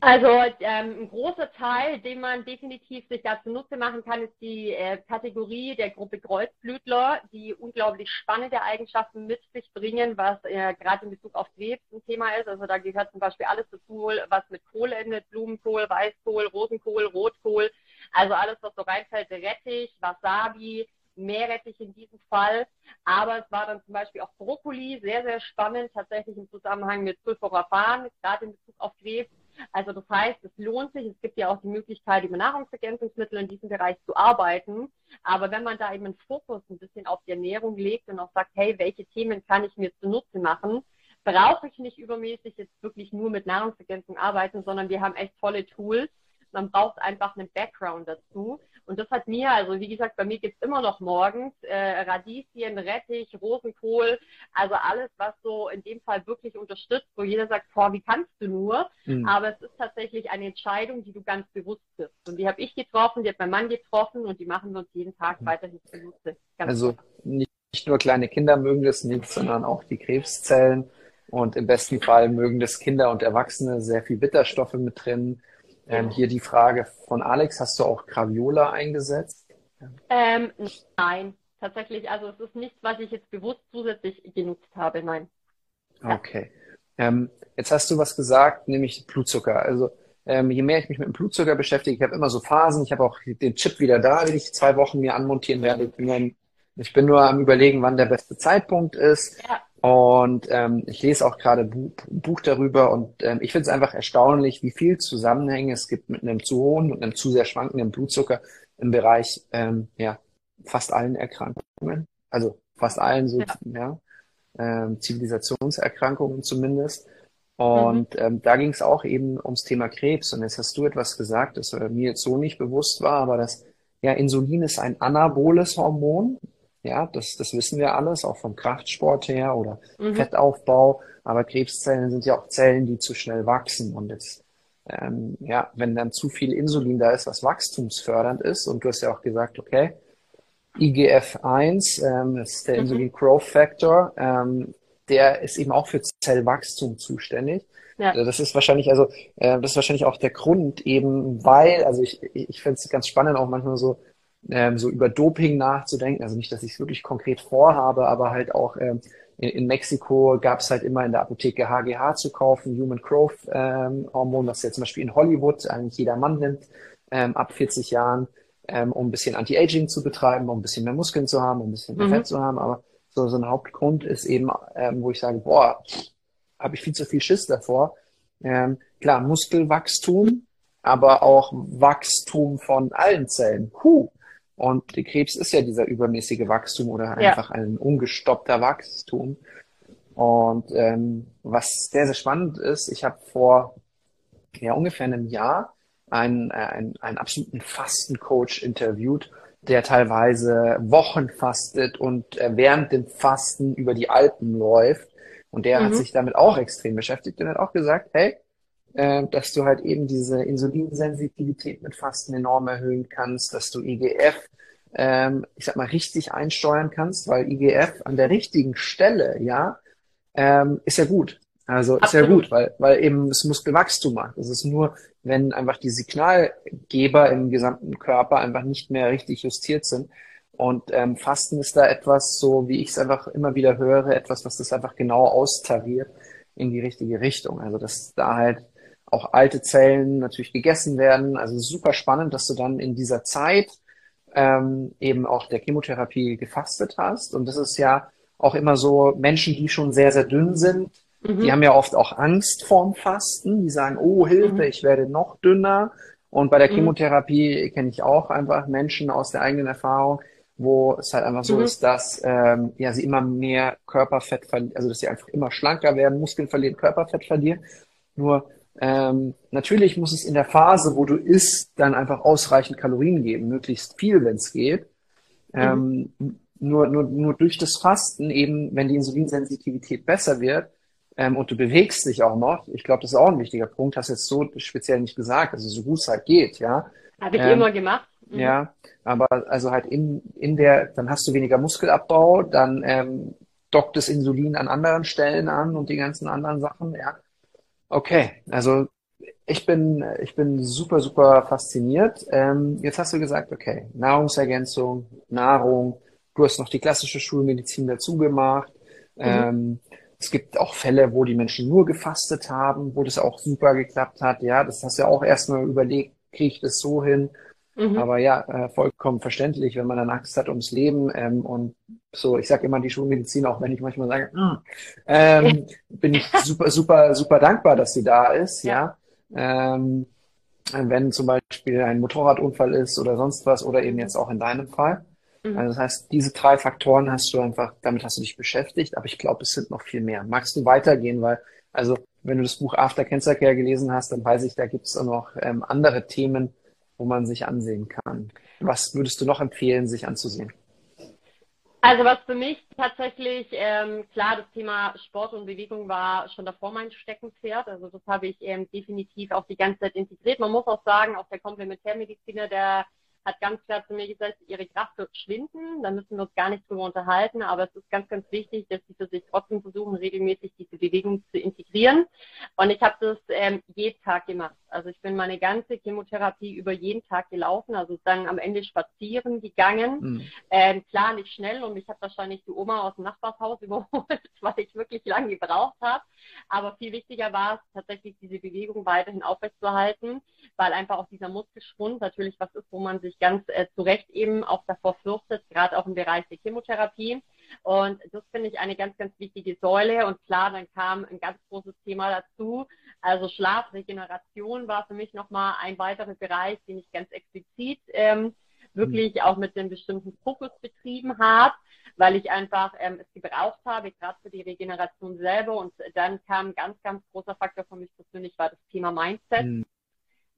Also ähm, ein großer Teil, den man definitiv sich dazu Nutze machen kann, ist die äh, Kategorie der Gruppe Kreuzblütler, die unglaublich spannende Eigenschaften mit sich bringen, was äh, gerade in Bezug auf Krebs ein Thema ist. Also da gehört zum Beispiel alles dazu, was mit Kohl endet, Blumenkohl, Weißkohl, Rosenkohl, Rotkohl, also alles, was so reinfällt, Rettich, Wasabi, Meerrettich in diesem Fall. Aber es war dann zum Beispiel auch Brokkoli, sehr, sehr spannend, tatsächlich im Zusammenhang mit Sulforaphan, gerade in Bezug auf Krebs also das heißt, es lohnt sich. Es gibt ja auch die Möglichkeit, über Nahrungsergänzungsmittel in diesem Bereich zu arbeiten. Aber wenn man da eben einen Fokus ein bisschen auf die Ernährung legt und auch sagt, hey, welche Themen kann ich mir zunutze machen, brauche ich nicht übermäßig jetzt wirklich nur mit Nahrungsergänzung arbeiten, sondern wir haben echt tolle Tools. Man braucht einfach einen Background dazu. Und das hat mir, also wie gesagt, bei mir gibt's immer noch morgens äh, Radieschen, Rettich, Rosenkohl, also alles, was so in dem Fall wirklich unterstützt, wo jeder sagt, boah, wie kannst du nur? Mhm. Aber es ist tatsächlich eine Entscheidung, die du ganz bewusst triffst. Und die habe ich getroffen, die hat mein Mann getroffen und die machen wir uns jeden Tag mhm. weiterhin zunutze. Also nicht, nicht nur kleine Kinder mögen das nicht, sondern auch die Krebszellen. Und im besten Fall mögen das Kinder und Erwachsene sehr viel Bitterstoffe mit drin. Ähm, hier die Frage von Alex, hast du auch Graviola eingesetzt? Ähm, nein, tatsächlich, also es ist nichts, was ich jetzt bewusst zusätzlich genutzt habe, nein. Okay. Ähm, jetzt hast du was gesagt, nämlich Blutzucker. Also ähm, je mehr ich mich mit dem Blutzucker beschäftige, ich habe immer so Phasen, ich habe auch den Chip wieder da, den ich zwei Wochen mir anmontieren werde. Ich bin, ich bin nur am überlegen, wann der beste Zeitpunkt ist. Ja. Und ähm, ich lese auch gerade ein Buch darüber und ähm, ich finde es einfach erstaunlich, wie viel Zusammenhänge es gibt mit einem zu hohen und einem zu sehr schwankenden Blutzucker im Bereich ähm, ja fast allen Erkrankungen, also fast allen so ja, ja ähm, Zivilisationserkrankungen zumindest. Und mhm. ähm, da ging es auch eben ums Thema Krebs. Und jetzt hast du etwas gesagt, das äh, mir jetzt so nicht bewusst war, aber das ja Insulin ist ein anaboles Hormon, ja, das, das wissen wir alles, auch vom Kraftsport her oder mhm. Fettaufbau. Aber Krebszellen sind ja auch Zellen, die zu schnell wachsen. Und jetzt, ähm, ja, wenn dann zu viel Insulin da ist, was wachstumsfördernd ist, und du hast ja auch gesagt, okay, IGF-1, ähm, das ist der mhm. Insulin Growth Factor, ähm, der ist eben auch für Zellwachstum zuständig. Ja. Also das ist wahrscheinlich, also äh, das ist wahrscheinlich auch der Grund eben, weil, also ich, ich finde es ganz spannend, auch manchmal so ähm, so über Doping nachzudenken. Also nicht, dass ich es wirklich konkret vorhabe, aber halt auch ähm, in, in Mexiko gab es halt immer in der Apotheke HGH zu kaufen, Human Growth ähm, Hormon, das ja zum Beispiel in Hollywood eigentlich jeder Mann nimmt, ähm, ab 40 Jahren. ähm, um ein bisschen Anti-Aging zu betreiben, um ein bisschen mehr Muskeln zu haben, um ein bisschen mehr mhm. Fett zu haben. Aber so, so ein Hauptgrund ist eben, ähm, wo ich sage, boah, habe ich viel zu viel Schiss davor. Ähm, klar, Muskelwachstum, aber auch Wachstum von allen Zellen. Puh. Und die Krebs ist ja dieser übermäßige Wachstum oder einfach ja. ein ungestoppter Wachstum. Und ähm, was sehr, sehr spannend ist, ich habe vor ja, ungefähr einem Jahr einen, äh, einen, einen absoluten Fastencoach interviewt, der teilweise Wochen fastet und äh, während dem Fasten über die Alpen läuft. Und der mhm. hat sich damit auch extrem beschäftigt und hat auch gesagt, hey, äh, dass du halt eben diese Insulinsensitivität mit Fasten enorm erhöhen kannst, dass du IGF, ähm, ich sag mal, richtig einsteuern kannst, weil IGF an der richtigen Stelle, ja, ähm, ist ja gut. Also ist ja gut, weil, weil eben es Muskelwachstum macht. Es ist nur, wenn einfach die Signalgeber im gesamten Körper einfach nicht mehr richtig justiert sind. Und ähm, Fasten ist da etwas, so wie ich es einfach immer wieder höre, etwas, was das einfach genau austariert in die richtige Richtung. Also dass da halt auch alte Zellen natürlich gegessen werden. Also super spannend, dass du dann in dieser Zeit ähm, eben auch der Chemotherapie gefastet hast. Und das ist ja auch immer so Menschen, die schon sehr, sehr dünn sind, mhm. die haben ja oft auch Angst vorm Fasten. Die sagen, oh Hilfe, mhm. ich werde noch dünner. Und bei der mhm. Chemotherapie kenne ich auch einfach Menschen aus der eigenen Erfahrung, wo es halt einfach so mhm. ist, dass ähm, ja sie immer mehr Körperfett verlieren, also dass sie einfach immer schlanker werden, Muskeln verlieren, Körperfett verlieren. Nur ähm, natürlich muss es in der Phase, wo du isst, dann einfach ausreichend Kalorien geben, möglichst viel, wenn es geht. Mhm. Ähm, nur, nur, nur durch das Fasten eben, wenn die Insulinsensitivität besser wird ähm, und du bewegst dich auch noch, ich glaube, das ist auch ein wichtiger Punkt, hast jetzt so speziell nicht gesagt, also so gut es halt geht, ja. Habe ich ähm, immer gemacht. Mhm. Ja, aber also halt in, in der, dann hast du weniger Muskelabbau, dann ähm, dockt das Insulin an anderen Stellen an und die ganzen anderen Sachen, ja. Okay, also ich bin, ich bin super, super fasziniert. Ähm, jetzt hast du gesagt, okay, Nahrungsergänzung, Nahrung, Du hast noch die klassische Schulmedizin dazu gemacht. Mhm. Ähm, es gibt auch Fälle, wo die Menschen nur gefastet haben, wo das auch super geklappt hat. Ja, das hast du ja auch erstmal überlegt, kriege ich das so hin? Mhm. Aber ja, äh, vollkommen verständlich, wenn man dann Angst hat ums Leben ähm, und so, ich sage immer die Schulmedizin, auch wenn ich manchmal sage, mm, ähm, bin ich super, super, super dankbar, dass sie da ist, ja. ja. Ähm, wenn zum Beispiel ein Motorradunfall ist oder sonst was oder eben jetzt auch in deinem Fall. Mhm. Also das heißt, diese drei Faktoren hast du einfach, damit hast du dich beschäftigt, aber ich glaube, es sind noch viel mehr. Magst du weitergehen? Weil, also wenn du das Buch After Cancer Care gelesen hast, dann weiß ich, da gibt es auch noch ähm, andere Themen, wo man sich ansehen kann. Was würdest du noch empfehlen, sich anzusehen? Also was für mich tatsächlich, ähm, klar, das Thema Sport und Bewegung war schon davor mein Steckenpferd. Also das habe ich ähm, definitiv auch die ganze Zeit integriert. Man muss auch sagen, auch der Komplementärmediziner, der hat ganz klar zu mir gesagt, ihre Kraft wird schwinden, da müssen wir uns gar nicht drüber unterhalten, aber es ist ganz, ganz wichtig, dass sie für sich trotzdem versuchen, regelmäßig diese Bewegung zu integrieren. Und ich habe das ähm, jeden Tag gemacht. Also ich bin meine ganze Chemotherapie über jeden Tag gelaufen, also dann am Ende spazieren gegangen. Mhm. Ähm, klar, nicht schnell und mich hat wahrscheinlich die Oma aus dem Nachbarshaus überholt, weil ich wirklich lange gebraucht habe. Aber viel wichtiger war es tatsächlich, diese Bewegung weiterhin aufrechtzuerhalten, weil einfach auch dieser Muskelschwund natürlich was ist, wo man sich ganz äh, zu Recht eben auch davor fürchtet, gerade auch im Bereich der Chemotherapie. Und das finde ich eine ganz, ganz wichtige Säule. Und klar, dann kam ein ganz großes Thema dazu. Also Schlafregeneration war für mich nochmal ein weiterer Bereich, den ich ganz explizit ähm, wirklich mhm. auch mit einem bestimmten Fokus betrieben habe, weil ich einfach ähm, es gebraucht habe, gerade für die Regeneration selber. Und dann kam ein ganz, ganz großer Faktor für mich persönlich, war das Thema Mindset, mhm.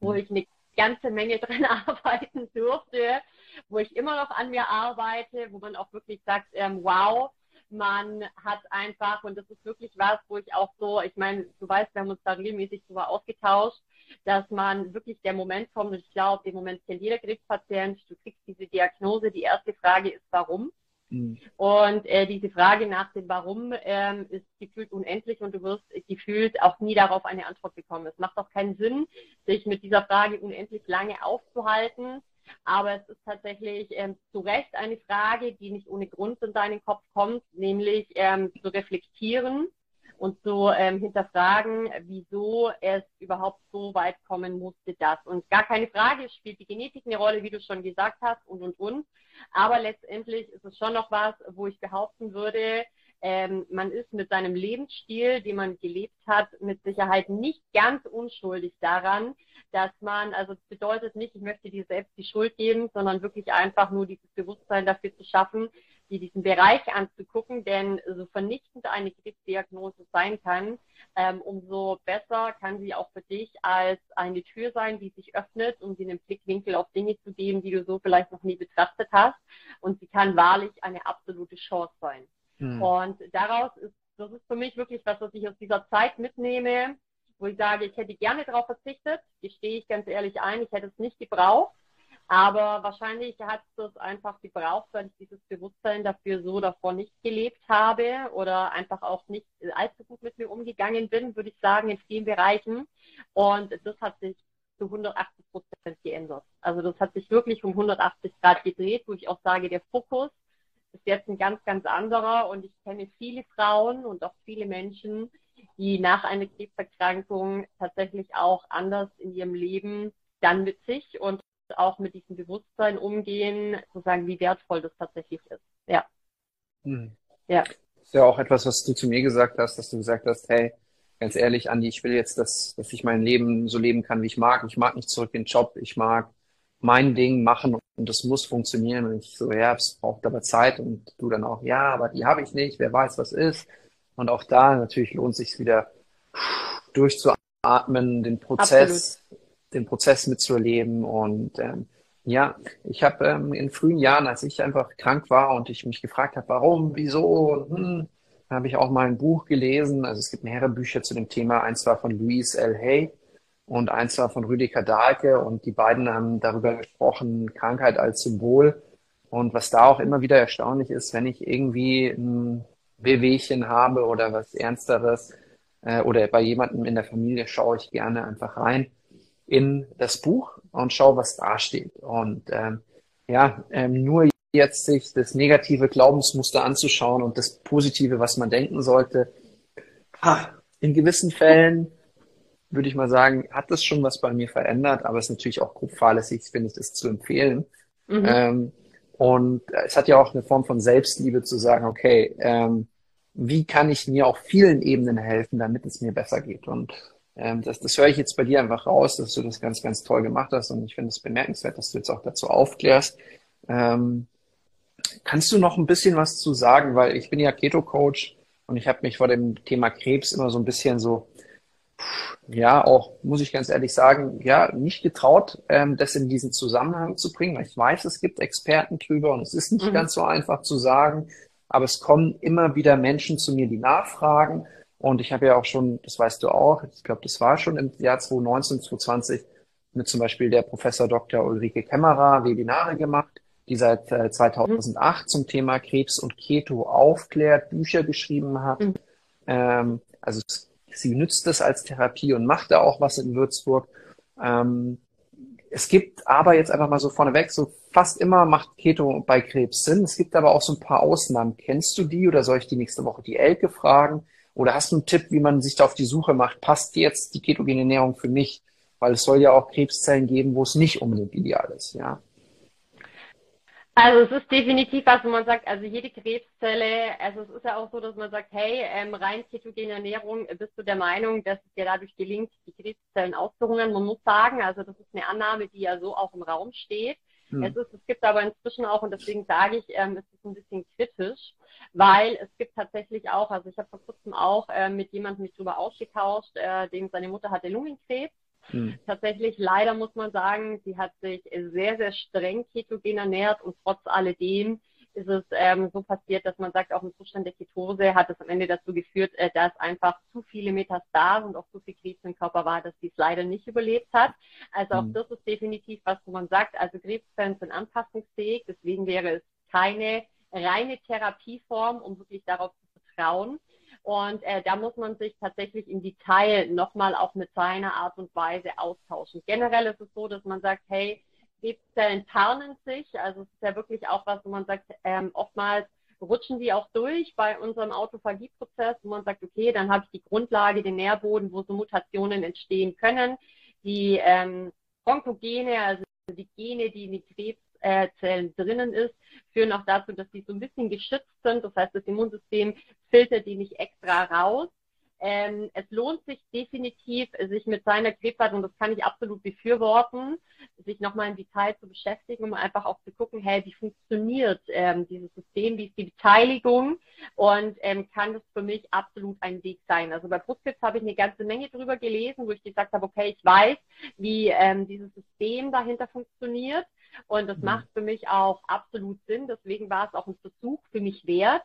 wo ich eine ganze Menge drin arbeiten durfte, wo ich immer noch an mir arbeite, wo man auch wirklich sagt, ähm, wow, man hat einfach, und das ist wirklich was, wo ich auch so, ich meine, du weißt, wir haben uns da regelmäßig drüber ausgetauscht, dass man wirklich der Moment kommt, und ich glaube, den Moment kennt jeder Krebspatient, du kriegst diese Diagnose, die erste Frage ist, warum? Mhm. Und äh, diese Frage nach dem Warum ähm, ist gefühlt unendlich und du wirst gefühlt auch nie darauf eine Antwort bekommen. Es macht auch keinen Sinn, sich mit dieser Frage unendlich lange aufzuhalten. Aber es ist tatsächlich ähm, zu Recht eine Frage, die nicht ohne Grund in deinen Kopf kommt, nämlich ähm, zu reflektieren und so ähm, hinterfragen, wieso es überhaupt so weit kommen musste, das. Und gar keine Frage, spielt die Genetik eine Rolle, wie du schon gesagt hast, und, und, und. Aber letztendlich ist es schon noch was, wo ich behaupten würde, ähm, man ist mit seinem Lebensstil, den man gelebt hat, mit Sicherheit nicht ganz unschuldig daran, dass man, also das bedeutet nicht, ich möchte dir selbst die Schuld geben, sondern wirklich einfach nur dieses Bewusstsein dafür zu schaffen, dir diesen Bereich anzugucken, denn so vernichtend eine Krebsdiagnose sein kann, ähm, umso besser kann sie auch für dich als eine Tür sein, die sich öffnet, um dir einen Blickwinkel auf Dinge zu geben, die du so vielleicht noch nie betrachtet hast. Und sie kann wahrlich eine absolute Chance sein. Mhm. Und daraus ist, das ist für mich wirklich was, was ich aus dieser Zeit mitnehme, wo ich sage, ich hätte gerne darauf verzichtet, gestehe ich ganz ehrlich ein, ich hätte es nicht gebraucht. Aber wahrscheinlich hat es einfach gebraucht, weil ich dieses Bewusstsein dafür so davor nicht gelebt habe oder einfach auch nicht allzu gut mit mir umgegangen bin, würde ich sagen, in vielen Bereichen. Und das hat sich zu 180 Prozent geändert. Also das hat sich wirklich um 180 Grad gedreht, wo ich auch sage, der Fokus ist jetzt ein ganz, ganz anderer und ich kenne viele Frauen und auch viele Menschen, die nach einer Krebserkrankung tatsächlich auch anders in ihrem Leben dann mit sich und auch mit diesem Bewusstsein umgehen, zu sagen, wie wertvoll das tatsächlich ist. Ja. Hm. Ja. Das ist ja auch etwas, was du zu mir gesagt hast, dass du gesagt hast, hey, ganz ehrlich, Andi, ich will jetzt, dass, dass ich mein Leben so leben kann, wie ich mag. Ich mag nicht zurück in den Job. Ich mag mein Ding machen und das muss funktionieren. Und ich so, ja, es braucht aber Zeit und du dann auch, ja, aber die habe ich nicht, wer weiß, was ist. Und auch da natürlich lohnt sich wieder durchzuatmen, den Prozess, Absolut. Den Prozess mitzuerleben. Und ähm, ja, ich habe ähm, in frühen Jahren, als ich einfach krank war und ich mich gefragt habe, warum, wieso, hm, habe ich auch mal ein Buch gelesen. Also es gibt mehrere Bücher zu dem Thema. Eins war von Louise L. Hay und eins war von Rüdiger Dahlke und die beiden haben darüber gesprochen, Krankheit als Symbol. Und was da auch immer wieder erstaunlich ist, wenn ich irgendwie ein Wehwehchen habe oder was Ernsteres äh, oder bei jemandem in der Familie, schaue ich gerne einfach rein in das Buch und schaue, was da steht. Und ähm, ja, ähm, nur jetzt sich das negative Glaubensmuster anzuschauen und das Positive, was man denken sollte, ha, in gewissen Fällen würde ich mal sagen, hat das schon was bei mir verändert, aber es ist natürlich auch grob fahrlässig, finde ich, das zu empfehlen. Mhm. Ähm, und es hat ja auch eine Form von Selbstliebe zu sagen, okay, ähm, wie kann ich mir auf vielen Ebenen helfen, damit es mir besser geht? Und ähm, das, das höre ich jetzt bei dir einfach raus, dass du das ganz, ganz toll gemacht hast. Und ich finde es bemerkenswert, dass du jetzt auch dazu aufklärst. Ähm, kannst du noch ein bisschen was zu sagen? Weil ich bin ja Keto-Coach und ich habe mich vor dem Thema Krebs immer so ein bisschen so ja, auch, muss ich ganz ehrlich sagen, ja, nicht getraut, ähm, das in diesen Zusammenhang zu bringen. Ich weiß, es gibt Experten drüber und es ist nicht mhm. ganz so einfach zu sagen, aber es kommen immer wieder Menschen zu mir, die nachfragen. Und ich habe ja auch schon, das weißt du auch, ich glaube, das war schon im Jahr 2019, 2020 mit zum Beispiel der Professor Dr. Ulrike Kämmerer Webinare gemacht, die seit äh, 2008 mhm. zum Thema Krebs und Keto aufklärt, Bücher geschrieben hat. Mhm. Ähm, also Sie nützt es als Therapie und macht da auch was in Würzburg. Ähm, es gibt aber jetzt einfach mal so vorneweg, so fast immer macht Keto bei Krebs Sinn. Es gibt aber auch so ein paar Ausnahmen. Kennst du die oder soll ich die nächste Woche die Elke fragen? Oder hast du einen Tipp, wie man sich da auf die Suche macht? Passt jetzt die ketogene Ernährung für mich? Weil es soll ja auch Krebszellen geben, wo es nicht unbedingt ideal ist, ja. Also es ist definitiv was, wo man sagt, also jede Krebszelle, also es ist ja auch so, dass man sagt, hey, ähm, rein ketogene Ernährung, bist du der Meinung, dass es dir dadurch gelingt, die Krebszellen auszuhungern? Man muss sagen, also das ist eine Annahme, die ja so auch im Raum steht. Hm. Es, ist, es gibt aber inzwischen auch, und deswegen sage ich, ähm, es ist ein bisschen kritisch, weil es gibt tatsächlich auch, also ich habe vor kurzem auch äh, mit jemandem mich darüber ausgetauscht, äh, dem seine Mutter hatte Lungenkrebs hm. Tatsächlich, leider muss man sagen, sie hat sich sehr, sehr streng ketogen ernährt und trotz alledem ist es ähm, so passiert, dass man sagt, auch im Zustand der Ketose hat es am Ende dazu geführt, äh, dass einfach zu viele Metastasen und auch zu viel Krebs im Körper war, dass sie es leider nicht überlebt hat. Also auch mhm. das ist definitiv was, wo man sagt, also Krebszellen sind anpassungsfähig, deswegen wäre es keine reine Therapieform, um wirklich darauf zu vertrauen. Und äh, da muss man sich tatsächlich im Detail nochmal auch mit seiner Art und Weise austauschen. Generell ist es so, dass man sagt, hey, Krebszellen tarnen sich. Also es ist ja wirklich auch was, wo man sagt, ähm, oftmals rutschen die auch durch bei unserem Autophagieprozess, wo man sagt, okay, dann habe ich die Grundlage, den Nährboden, wo so Mutationen entstehen können. Die ähm, Onkogene, also die Gene, die in den Krebszellen drinnen ist, führen auch dazu, dass die so ein bisschen geschützt sind. Das heißt, das Immunsystem filtert die nicht extra raus. Ähm, es lohnt sich definitiv, sich mit seiner Krebsart, und das kann ich absolut befürworten, sich nochmal im Detail zu beschäftigen, um einfach auch zu gucken, hey, wie funktioniert ähm, dieses System, wie ist die Beteiligung und ähm, kann das für mich absolut ein Weg sein. Also bei Brustkrebs habe ich eine ganze Menge drüber gelesen, wo ich gesagt habe, okay, ich weiß, wie ähm, dieses System dahinter funktioniert und das mhm. macht für mich auch absolut Sinn. Deswegen war es auch ein Versuch für mich wert.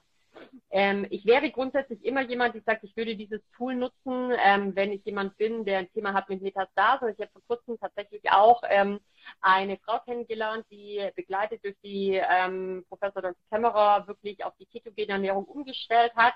Ähm, ich wäre grundsätzlich immer jemand, der sagt, ich würde dieses Tool nutzen, ähm, wenn ich jemand bin, der ein Thema hat mit Metastase. Ich habe vor kurzem tatsächlich auch ähm, eine Frau kennengelernt, die begleitet durch die ähm, Professor Dr. Kämmerer wirklich auf die ketogene Ernährung umgestellt hat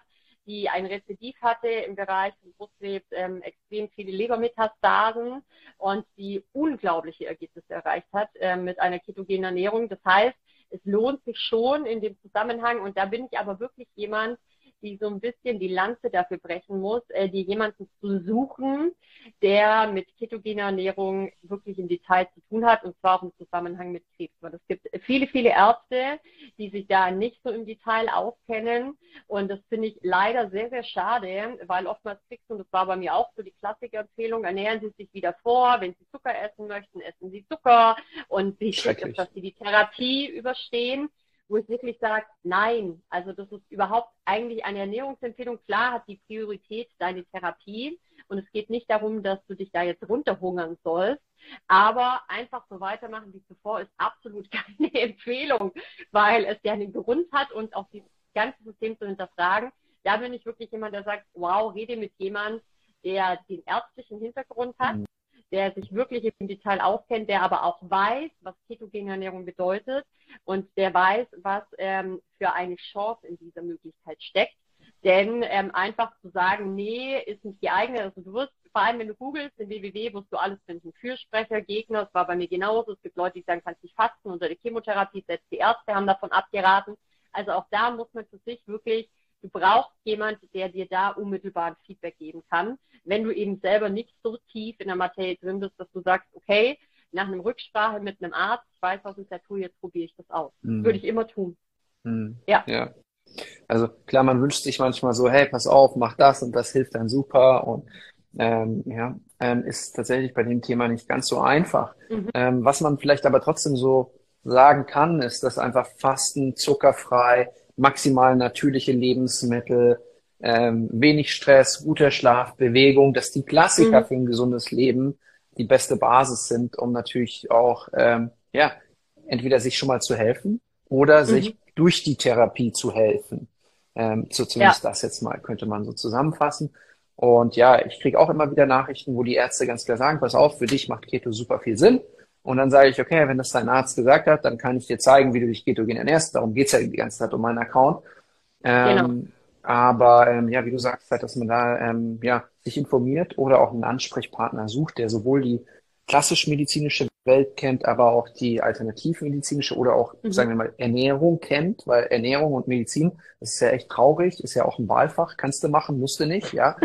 die ein Rezidiv hatte im Bereich von Brustkrebs, ähm, extrem viele Lebermetastasen und die unglaubliche Ergebnisse erreicht hat äh, mit einer ketogenen Ernährung. Das heißt, es lohnt sich schon in dem Zusammenhang. Und da bin ich aber wirklich jemand, die so ein bisschen die Lanze dafür brechen muss, äh, die jemanden zu suchen, der mit ketogener Ernährung wirklich im Detail zu tun hat und zwar auch im Zusammenhang mit Krebs. Weil es gibt viele, viele Ärzte, die sich da nicht so im Detail auskennen. Und das finde ich leider sehr, sehr schade, weil oftmals kriegst und das war bei mir auch so die Klassikerempfehlung, ernähren Sie sich wieder vor, wenn Sie Zucker essen möchten, essen Sie Zucker. Und wichtig ist, dass Sie die Therapie überstehen wo ich wirklich sage, nein, also das ist überhaupt eigentlich eine Ernährungsempfehlung. Klar hat die Priorität deine Therapie und es geht nicht darum, dass du dich da jetzt runterhungern sollst, aber einfach so weitermachen wie zuvor ist absolut keine Empfehlung, weil es ja einen Grund hat und auch das ganze System zu hinterfragen. Da bin ich wirklich jemand, der sagt, wow, rede mit jemandem, der den ärztlichen Hintergrund hat, mhm der sich wirklich im Detail auskennt, der aber auch weiß, was ketogene Ernährung bedeutet und der weiß, was ähm, für eine Chance in dieser Möglichkeit steckt. Denn ähm, einfach zu sagen, nee, ist nicht geeignet, also du wirst, vor allem wenn du googelst, in www wirst du alles finden. Fürsprecher, Gegner, es war bei mir genauso. Es gibt Leute, die sagen, kannst nicht fasten unter der Chemotherapie, selbst die Ärzte haben davon abgeraten. Also auch da muss man für sich wirklich Du brauchst jemand, der dir da unmittelbar ein Feedback geben kann, wenn du eben selber nicht so tief in der Materie drin bist, dass du sagst, okay, nach einem Rücksprache mit einem Arzt, ich weiß, was ich da tue, jetzt probiere ich das aus. Mhm. Würde ich immer tun. Mhm. Ja. ja. Also klar, man wünscht sich manchmal so, hey, pass auf, mach das und das hilft dann super und ähm, ja, ähm, ist tatsächlich bei dem Thema nicht ganz so einfach. Mhm. Ähm, was man vielleicht aber trotzdem so sagen kann, ist, dass einfach Fasten, zuckerfrei, maximal natürliche Lebensmittel, ähm, wenig Stress, guter Schlaf, Bewegung, dass die Klassiker mhm. für ein gesundes Leben die beste Basis sind, um natürlich auch, ähm, ja, entweder sich schon mal zu helfen oder mhm. sich durch die Therapie zu helfen. Ähm, so zumindest ja. das jetzt mal, könnte man so zusammenfassen. Und ja, ich kriege auch immer wieder Nachrichten, wo die Ärzte ganz klar sagen, pass auf, für dich macht Keto super viel Sinn. Und dann sage ich, okay, wenn das dein Arzt gesagt hat, dann kann ich dir zeigen, wie du dich ketogen ernährst. Darum geht's ja die ganze Zeit um meinen Account. Ähm, genau. Aber ähm, ja, wie du sagst, halt, dass man da ähm, ja, sich informiert oder auch einen Ansprechpartner sucht, der sowohl die klassisch medizinische Welt kennt, aber auch die alternativmedizinische oder auch, mhm. sagen wir mal, Ernährung kennt, weil Ernährung und Medizin, das ist ja echt traurig, ist ja auch ein Wahlfach, kannst du machen, musst du nicht, ja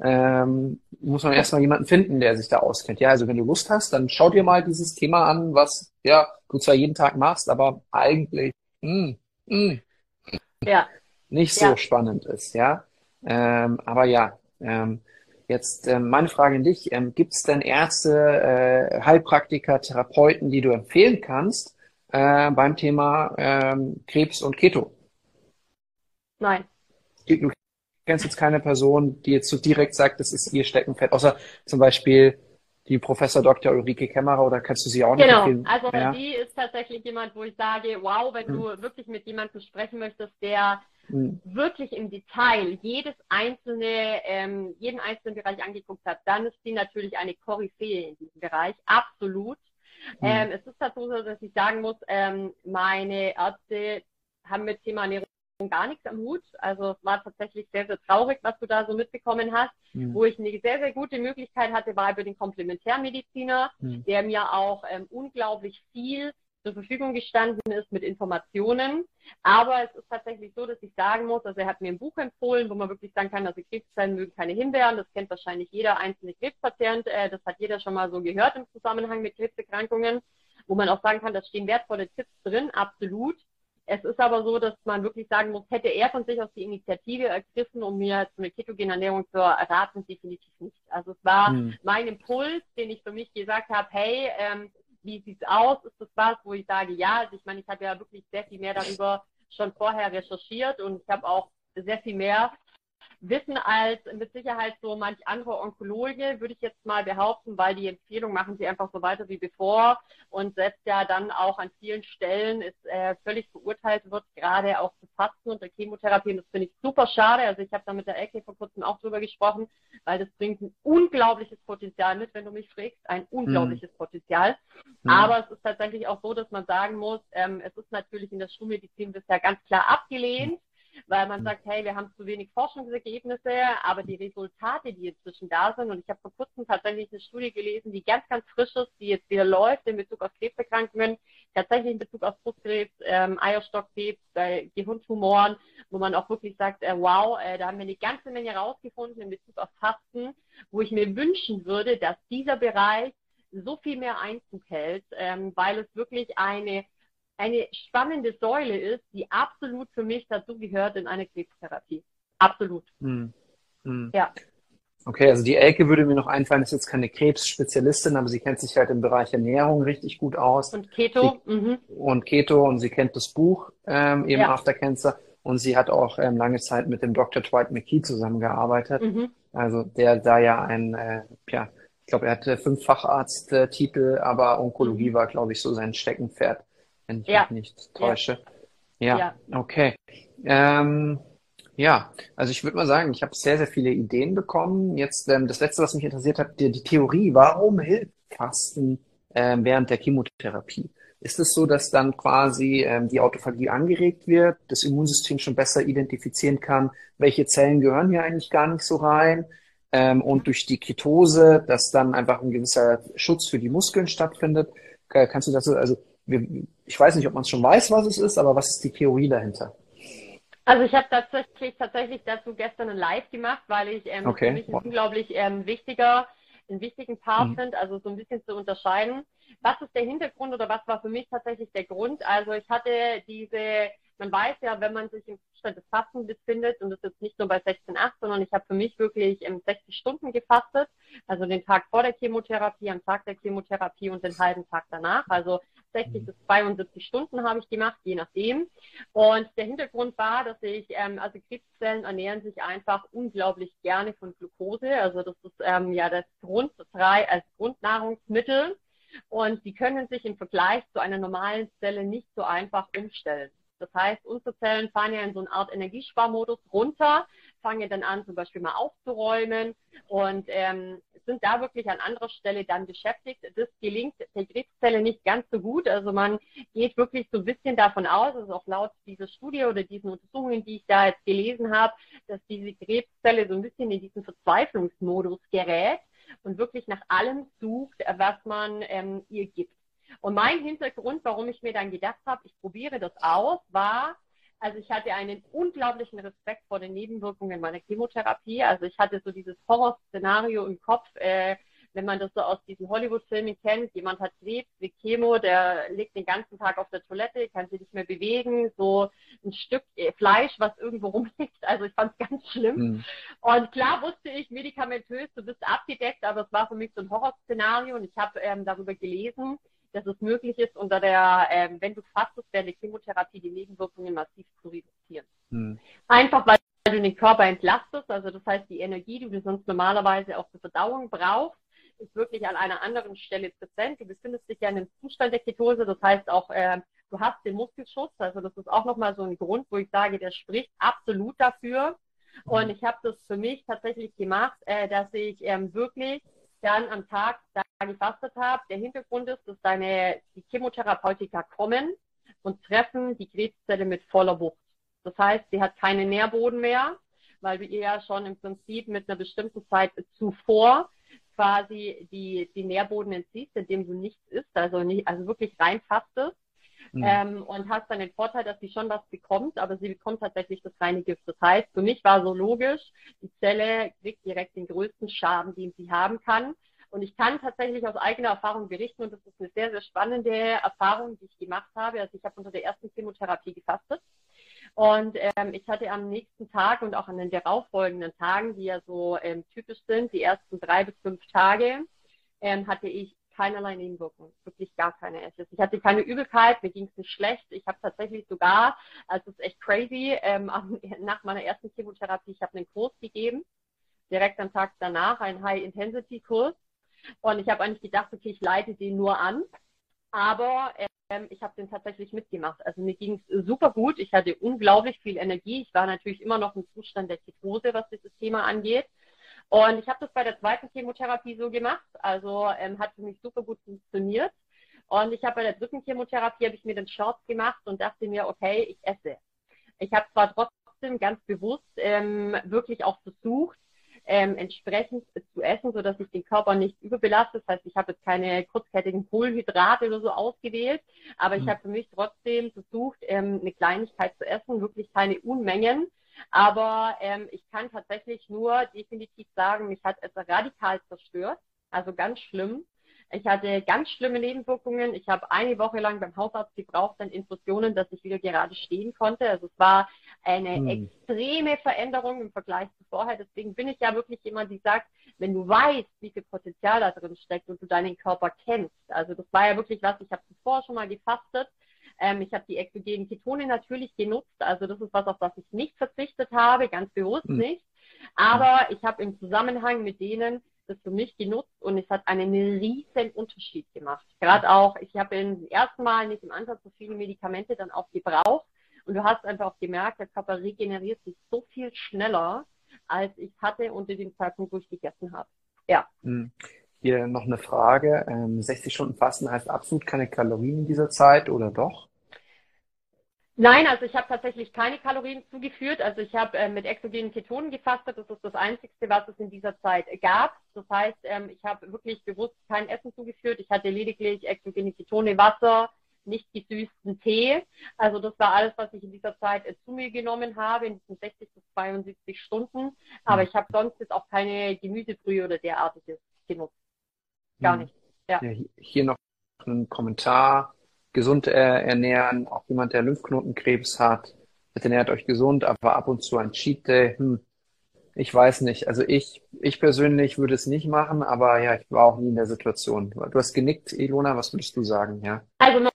ähm, muss man erstmal jemanden finden, der sich da auskennt. Ja, also wenn du Lust hast, dann schau dir mal dieses Thema an, was ja du zwar jeden Tag machst, aber eigentlich mh, hm, mh, hm, ja. nicht so ja. spannend ist. Ja, ähm, aber ja. Ähm, Jetzt ähm, meine Frage an dich. Ähm, Gibt es denn Ärzte, äh, Heilpraktiker, Therapeuten, die du empfehlen kannst äh, beim Thema ähm, Krebs und Keto? Nein. Du kennst jetzt keine Person, die jetzt so direkt sagt, das ist ihr Steckenpferd, außer zum Beispiel die Professor Dr. Ulrike Kämmerer oder kannst du sie auch nicht Genau, also ja. die ist tatsächlich jemand, wo ich sage, wow, wenn hm. du wirklich mit jemandem sprechen möchtest, der hm. wirklich im Detail jedes einzelne, ähm, jeden einzelnen Bereich angeguckt hat, dann ist sie natürlich eine Koryphäe in diesem Bereich, absolut. Hm. Ähm, es ist dazu so, dass ich sagen muss, ähm, meine Ärzte haben mit Thema Ernährung gar nichts am Hut. Also es war tatsächlich sehr, sehr traurig, was du da so mitbekommen hast. Mhm. Wo ich eine sehr, sehr gute Möglichkeit hatte, war über den Komplementärmediziner, mhm. der mir auch ähm, unglaublich viel zur Verfügung gestanden ist mit Informationen. Aber es ist tatsächlich so, dass ich sagen muss, also er hat mir ein Buch empfohlen, wo man wirklich sagen kann, also Krebszellen mögen keine Himbeeren. Das kennt wahrscheinlich jeder einzelne Krebspatient. Äh, das hat jeder schon mal so gehört im Zusammenhang mit Krebserkrankungen, wo man auch sagen kann, da stehen wertvolle Tipps drin, absolut. Es ist aber so, dass man wirklich sagen muss, hätte er von sich aus die Initiative ergriffen, um mir zu einer ketogenen Ernährung zu erraten, definitiv nicht. Also es war hm. mein Impuls, den ich für mich gesagt habe, hey, ähm, wie sieht's aus? Ist das was, wo ich sage, ja, also ich meine, ich habe ja wirklich sehr viel mehr darüber schon vorher recherchiert und ich habe auch sehr viel mehr Wissen als mit Sicherheit so manch andere Onkologe, würde ich jetzt mal behaupten, weil die Empfehlung machen sie einfach so weiter wie bevor und setzt ja dann auch an vielen Stellen, ist äh, völlig verurteilt wird, gerade auch zu Fasten und der Chemotherapie. Und das finde ich super schade. Also ich habe da mit der Ecke vor kurzem auch drüber gesprochen, weil das bringt ein unglaubliches Potenzial mit, wenn du mich fragst, ein unglaubliches mhm. Potenzial. Mhm. Aber es ist tatsächlich auch so, dass man sagen muss, ähm, es ist natürlich in der Schulmedizin bisher ganz klar abgelehnt weil man mhm. sagt, hey, wir haben zu wenig Forschungsergebnisse, aber die Resultate, die inzwischen da sind, und ich habe vor kurzem tatsächlich eine Studie gelesen, die ganz, ganz frisch ist, die jetzt wieder läuft in Bezug auf Krebserkrankungen, tatsächlich in Bezug auf Brustkrebs, ähm, Eierstockkrebs, äh, Gehirntumoren, wo man auch wirklich sagt, äh, wow, äh, da haben wir eine ganze Menge rausgefunden in Bezug auf Fasten, wo ich mir wünschen würde, dass dieser Bereich so viel mehr Einzug hält, ähm, weil es wirklich eine eine spannende Säule ist, die absolut für mich dazu gehört in eine Krebstherapie. Absolut. Hm. Hm. Ja. Okay, also die Elke würde mir noch einfallen, ist jetzt keine Krebsspezialistin, aber sie kennt sich halt im Bereich Ernährung richtig gut aus. Und Keto. Sie, mhm. Und Keto und sie kennt das Buch ähm, eben ja. After Cancer und sie hat auch ähm, lange Zeit mit dem Dr. Dwight McKee zusammengearbeitet. Mhm. Also der da ja ein, äh, ja, ich glaube, er hatte fünf Facharzttitel, aber Onkologie mhm. war, glaube ich, so sein Steckenpferd wenn ich ja. mich nicht täusche. Ja, ja. okay. Ähm, ja, also ich würde mal sagen, ich habe sehr, sehr viele Ideen bekommen. Jetzt ähm, das Letzte, was mich interessiert hat, die, die Theorie. Warum hilft Fasten ähm, während der Chemotherapie? Ist es so, dass dann quasi ähm, die Autophagie angeregt wird, das Immunsystem schon besser identifizieren kann, welche Zellen gehören hier eigentlich gar nicht so rein? Ähm, und durch die Ketose, dass dann einfach ein gewisser Schutz für die Muskeln stattfindet. Kannst du das so, also ich weiß nicht, ob man es schon weiß, was es ist, aber was ist die Theorie dahinter? Also ich habe tatsächlich, tatsächlich dazu gestern ein Live gemacht, weil ich ähm, okay. für mich ein unglaublich ähm, wichtiger, einen wichtigen Part mhm. finde, also so ein bisschen zu unterscheiden. Was ist der Hintergrund oder was war für mich tatsächlich der Grund? Also ich hatte diese, man weiß ja, wenn man sich im Zustand des Fasten befindet und das ist jetzt nicht nur bei 16,8, sondern ich habe für mich wirklich ähm, 60 Stunden gefastet, also den Tag vor der Chemotherapie, am Tag der Chemotherapie und den halben Tag danach. Also 60 bis 72 Stunden habe ich gemacht, je nachdem. Und der Hintergrund war, dass ich, ähm, also Krebszellen ernähren sich einfach unglaublich gerne von Glucose. Also das ist ähm, ja das Grund, drei als Grundnahrungsmittel. Und die können sich im Vergleich zu einer normalen Zelle nicht so einfach umstellen. Das heißt, unsere Zellen fahren ja in so eine Art Energiesparmodus runter, fangen dann an, zum Beispiel mal aufzuräumen und ähm, sind da wirklich an anderer Stelle dann beschäftigt. Das gelingt der Krebszelle nicht ganz so gut. Also man geht wirklich so ein bisschen davon aus, also auch laut dieser Studie oder diesen Untersuchungen, die ich da jetzt gelesen habe, dass diese Krebszelle so ein bisschen in diesen Verzweiflungsmodus gerät und wirklich nach allem sucht, was man ähm, ihr gibt. Und mein Hintergrund, warum ich mir dann gedacht habe, ich probiere das aus, war, also ich hatte einen unglaublichen Respekt vor den Nebenwirkungen meiner Chemotherapie. Also ich hatte so dieses Horrorszenario im Kopf, äh, wenn man das so aus diesen Hollywood-Filmen kennt. Jemand hat Krebs, wie Chemo, der liegt den ganzen Tag auf der Toilette, kann sich nicht mehr bewegen, so ein Stück äh, Fleisch, was irgendwo rumliegt. Also ich fand es ganz schlimm. Mhm. Und klar wusste ich, medikamentös, du bist abgedeckt, aber es war für mich so ein Horrorszenario und ich habe ähm, darüber gelesen, dass es möglich ist, unter der, äh, wenn du fastest, während der Chemotherapie die Nebenwirkungen massiv zu reduzieren. Hm. Einfach weil du den Körper entlastest, also das heißt, die Energie, die du sonst normalerweise auch zur Verdauung brauchst, ist wirklich an einer anderen Stelle präsent. Du befindest dich ja in einem Zustand der Ketose, das heißt auch, äh, du hast den Muskelschutz, also das ist auch nochmal so ein Grund, wo ich sage, der spricht absolut dafür. Und ich habe das für mich tatsächlich gemacht, äh, dass ich ähm, wirklich dann am Tag da gefastet habe. Der Hintergrund ist, dass deine die Chemotherapeutika kommen und treffen die Krebszelle mit voller Wucht. Das heißt, sie hat keinen Nährboden mehr, weil du ihr ja schon im Prinzip mit einer bestimmten Zeit zuvor quasi die, die Nährboden entziehst, indem du nichts isst, also nicht, also wirklich rein fastest. Mhm. Ähm, und hast dann den Vorteil, dass sie schon was bekommt, aber sie bekommt tatsächlich das reine Gift. Das heißt, für mich war so logisch, die Zelle kriegt direkt den größten Schaden, den sie haben kann. Und ich kann tatsächlich aus eigener Erfahrung berichten, und das ist eine sehr, sehr spannende Erfahrung, die ich gemacht habe. Also ich habe unter der ersten Chemotherapie gefastet. Und ähm, ich hatte am nächsten Tag und auch an den darauffolgenden Tagen, die ja so ähm, typisch sind, die ersten drei bis fünf Tage, ähm, hatte ich keinerlei Nebenwirkungen, wirklich gar keine Ashes. Ich hatte keine Übelkeit, mir ging es nicht schlecht. Ich habe tatsächlich sogar, also es ist echt crazy, ähm, nach meiner ersten Chemotherapie, ich habe einen Kurs gegeben, direkt am Tag danach, einen High-Intensity-Kurs. Und ich habe eigentlich gedacht, okay, ich leite den nur an. Aber ähm, ich habe den tatsächlich mitgemacht. Also mir ging es super gut. Ich hatte unglaublich viel Energie. Ich war natürlich immer noch im Zustand der Ketose, was dieses Thema angeht. Und ich habe das bei der zweiten Chemotherapie so gemacht. Also ähm, hat für mich super gut funktioniert. Und ich habe bei der dritten Chemotherapie habe ich mir den Shorts gemacht und dachte mir, okay, ich esse. Ich habe zwar trotzdem ganz bewusst ähm, wirklich auch versucht, ähm, entsprechend zu essen, sodass ich den Körper nicht überbelaste. Das heißt, ich habe jetzt keine kurzkettigen Kohlenhydrate oder so ausgewählt, aber ich mhm. habe für mich trotzdem versucht, ähm, eine Kleinigkeit zu essen, wirklich keine Unmengen, aber ähm, ich kann tatsächlich nur definitiv sagen, mich hat es radikal zerstört. Also ganz schlimm. Ich hatte ganz schlimme Nebenwirkungen. Ich habe eine Woche lang beim Hausarzt gebraucht, dann Infusionen, dass ich wieder gerade stehen konnte. Also es war eine hm. extreme Veränderung im Vergleich zu vorher. Deswegen bin ich ja wirklich jemand, die sagt, wenn du weißt, wie viel Potenzial da drin steckt und du deinen Körper kennst. Also das war ja wirklich was, ich habe zuvor schon mal gefastet ähm, ich habe die exogenen Ketone natürlich genutzt. Also das ist was, auf das ich nicht verzichtet habe, ganz bewusst mhm. nicht. Aber ich habe im Zusammenhang mit denen das für mich genutzt und es hat einen riesen Unterschied gemacht. Gerade auch, ich habe im ersten Mal nicht im Ansatz so viele Medikamente dann auch gebraucht und du hast einfach auch gemerkt, der Körper regeneriert sich so viel schneller, als ich hatte unter dem Zeitpunkt, wo ich gegessen habe. Ja. Mhm. Hier noch eine Frage. 60 ähm, Stunden Fasten heißt absolut keine Kalorien in dieser Zeit oder doch? Nein, also ich habe tatsächlich keine Kalorien zugeführt. Also ich habe äh, mit exogenen Ketonen gefastet. Das ist das Einzige, was es in dieser Zeit gab. Das heißt, ähm, ich habe wirklich bewusst kein Essen zugeführt. Ich hatte lediglich exogene Ketone, Wasser, nicht gesüßten Tee. Also das war alles, was ich in dieser Zeit äh, zu mir genommen habe, in diesen 60 bis 72 Stunden. Aber hm. ich habe sonst jetzt auch keine Gemüsebrühe oder derartiges genutzt. Gar hm. nicht. Ja. ja hier noch ein Kommentar. Gesund äh, ernähren, auch jemand, der Lymphknotenkrebs hat. Bitte ernährt euch gesund, aber ab und zu ein Cheat Day. Hm. Ich weiß nicht. Also ich, ich persönlich würde es nicht machen, aber ja, ich war auch nie in der Situation. Du hast genickt, Ilona, was würdest du sagen, ja? Also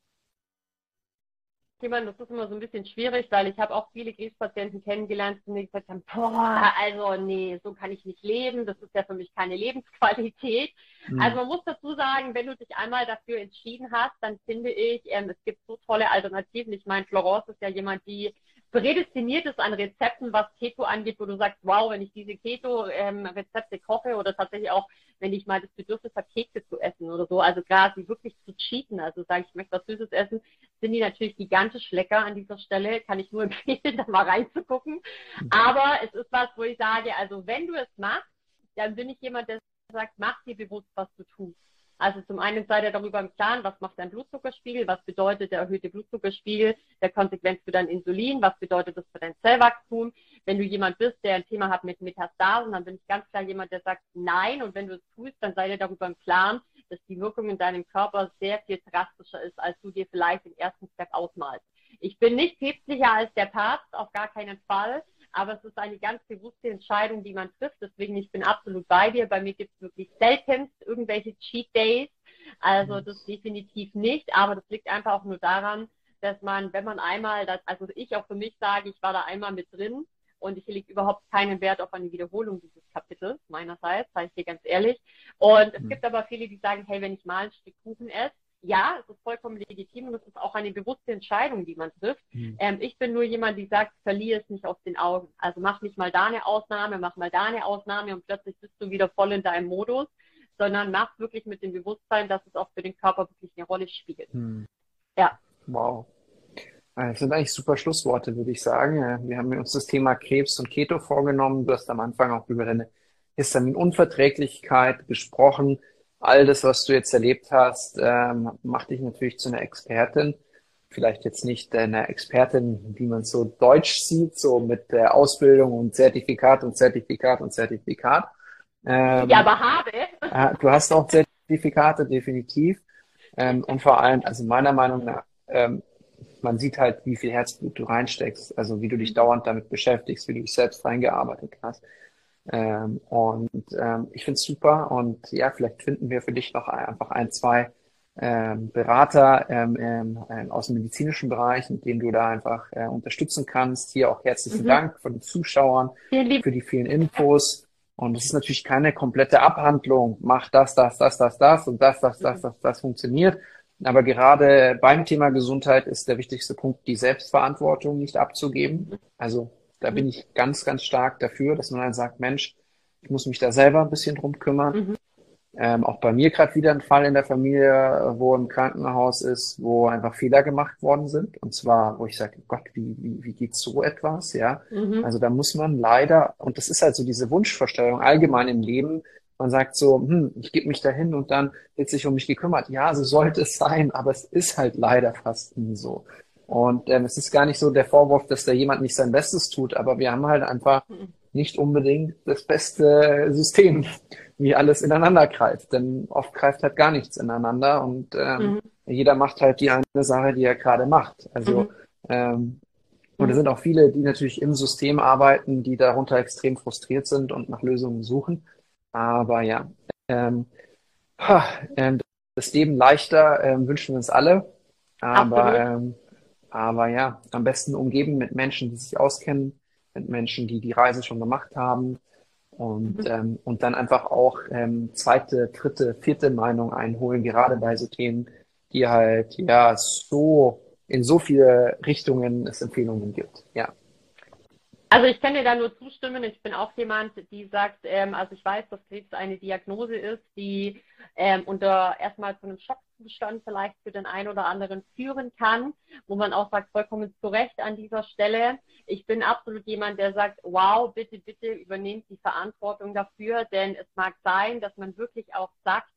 jemand, das ist immer so ein bisschen schwierig, weil ich habe auch viele Krebspatienten kennengelernt, die mir gesagt haben, boah, also nee, so kann ich nicht leben, das ist ja für mich keine Lebensqualität. Mhm. Also man muss dazu sagen, wenn du dich einmal dafür entschieden hast, dann finde ich, ähm, es gibt so tolle Alternativen. Ich meine, Florence ist ja jemand, die prädestiniert ist an Rezepten, was Keto angeht, wo du sagst, wow, wenn ich diese Keto-Rezepte ähm, koche oder tatsächlich auch, wenn ich mal das Bedürfnis habe, Kekse zu essen oder so, also quasi wirklich zu cheaten, also sage ich, ich möchte was Süßes essen, sind die natürlich gigantisch lecker an dieser Stelle, kann ich nur empfehlen, da mal reinzugucken. Aber es ist was, wo ich sage, also wenn du es machst, dann bin ich jemand, der sagt, mach dir bewusst, was du tust. Also zum einen seid ihr darüber im Klaren, was macht dein Blutzuckerspiegel, was bedeutet der erhöhte Blutzuckerspiegel, der Konsequenz für dein Insulin, was bedeutet das für dein Zellwachstum. Wenn du jemand bist, der ein Thema hat mit Metastasen, dann bin ich ganz klar jemand, der sagt nein. Und wenn du es tust, dann seid ihr darüber im Klaren, dass die Wirkung in deinem Körper sehr viel drastischer ist, als du dir vielleicht im ersten Step ausmalst. Ich bin nicht päpstlicher als der Papst, auf gar keinen Fall aber es ist eine ganz bewusste Entscheidung, die man trifft. Deswegen, ich bin absolut bei dir. Bei mir gibt es wirklich selten irgendwelche Cheat Days. Also mhm. das definitiv nicht, aber das liegt einfach auch nur daran, dass man, wenn man einmal, das, also ich auch für mich sage, ich war da einmal mit drin und ich lege überhaupt keinen Wert auf eine Wiederholung dieses Kapitels meinerseits, sage ich dir ganz ehrlich. Und es mhm. gibt aber viele, die sagen, hey, wenn ich mal ein Stück Kuchen esse, ja, es ist vollkommen legitim und es ist auch eine bewusste Entscheidung, die man trifft. Mhm. Ähm, ich bin nur jemand, die sagt, verliere es nicht aus den Augen. Also mach nicht mal da eine Ausnahme, mach mal da eine Ausnahme und plötzlich bist du wieder voll in deinem Modus, sondern mach wirklich mit dem Bewusstsein, dass es auch für den Körper wirklich eine Rolle spiegelt. Mhm. Ja. Wow. Das sind eigentlich super Schlussworte, würde ich sagen. Wir haben uns das Thema Krebs und Keto vorgenommen. Du hast am Anfang auch über deine Histaminunverträglichkeit gesprochen all das, was du jetzt erlebt hast, ähm, macht dich natürlich zu einer Expertin. vielleicht jetzt nicht eine Expertin, wie man so deutsch sieht, so mit der Ausbildung und Zertifikat und Zertifikat und Zertifikat. Ähm, ja, aber habe. Du hast auch Zertifikate, definitiv. Ähm, und vor allem, also meiner Meinung nach, ähm, man sieht halt, wie viel Herzblut du reinsteckst, also wie du dich dauernd damit beschäftigst, wie du dich selbst reingearbeitet hast. Ähm, und ähm, ich finde es super und ja, vielleicht finden wir für dich noch einfach ein, zwei ähm, Berater ähm, ähm, aus dem medizinischen Bereich, mit denen du da einfach äh, unterstützen kannst. Hier auch herzlichen mhm. Dank von den Zuschauern für die vielen Infos. Und es ist natürlich keine komplette Abhandlung. Mach das, das, das, das, das und das, das, das, das, das funktioniert. Aber gerade beim Thema Gesundheit ist der wichtigste Punkt, die Selbstverantwortung nicht abzugeben. Also da bin ich ganz, ganz stark dafür, dass man dann sagt, Mensch, ich muss mich da selber ein bisschen drum kümmern. Mhm. Ähm, auch bei mir gerade wieder ein Fall in der Familie, wo im Krankenhaus ist, wo einfach Fehler gemacht worden sind. Und zwar, wo ich sage, Gott, wie, wie, wie geht so etwas? Ja. Mhm. Also da muss man leider, und das ist halt so diese Wunschvorstellung allgemein im Leben, man sagt so, hm, ich gebe mich dahin und dann wird sich um mich gekümmert. Ja, so sollte es sein, aber es ist halt leider fast nie so. Und ähm, es ist gar nicht so der Vorwurf, dass da jemand nicht sein Bestes tut, aber wir haben halt einfach mhm. nicht unbedingt das beste System, wie alles ineinander greift. Denn oft greift halt gar nichts ineinander und ähm, mhm. jeder macht halt die eine Sache, die er gerade macht. Also mhm. ähm, und es sind auch viele, die natürlich im System arbeiten, die darunter extrem frustriert sind und nach Lösungen suchen. Aber ja, ähm, ähm, das Leben leichter ähm, wünschen wir uns alle. Aber, ähm, aber ja, am besten umgeben mit Menschen, die sich auskennen, mit Menschen, die die Reise schon gemacht haben. Und, mhm. ähm, und dann einfach auch ähm, zweite, dritte, vierte Meinung einholen, gerade bei so Themen, die halt ja so in so viele Richtungen es Empfehlungen gibt. Ja. Also ich kann dir da nur zustimmen. Ich bin auch jemand, die sagt, ähm, also ich weiß, dass Krebs eine Diagnose ist, die ähm, unter erstmal zu einem Schockzustand vielleicht für den einen oder anderen führen kann, wo man auch sagt, vollkommen zu Recht an dieser Stelle. Ich bin absolut jemand, der sagt, wow, bitte, bitte übernehmt die Verantwortung dafür, denn es mag sein, dass man wirklich auch sagt,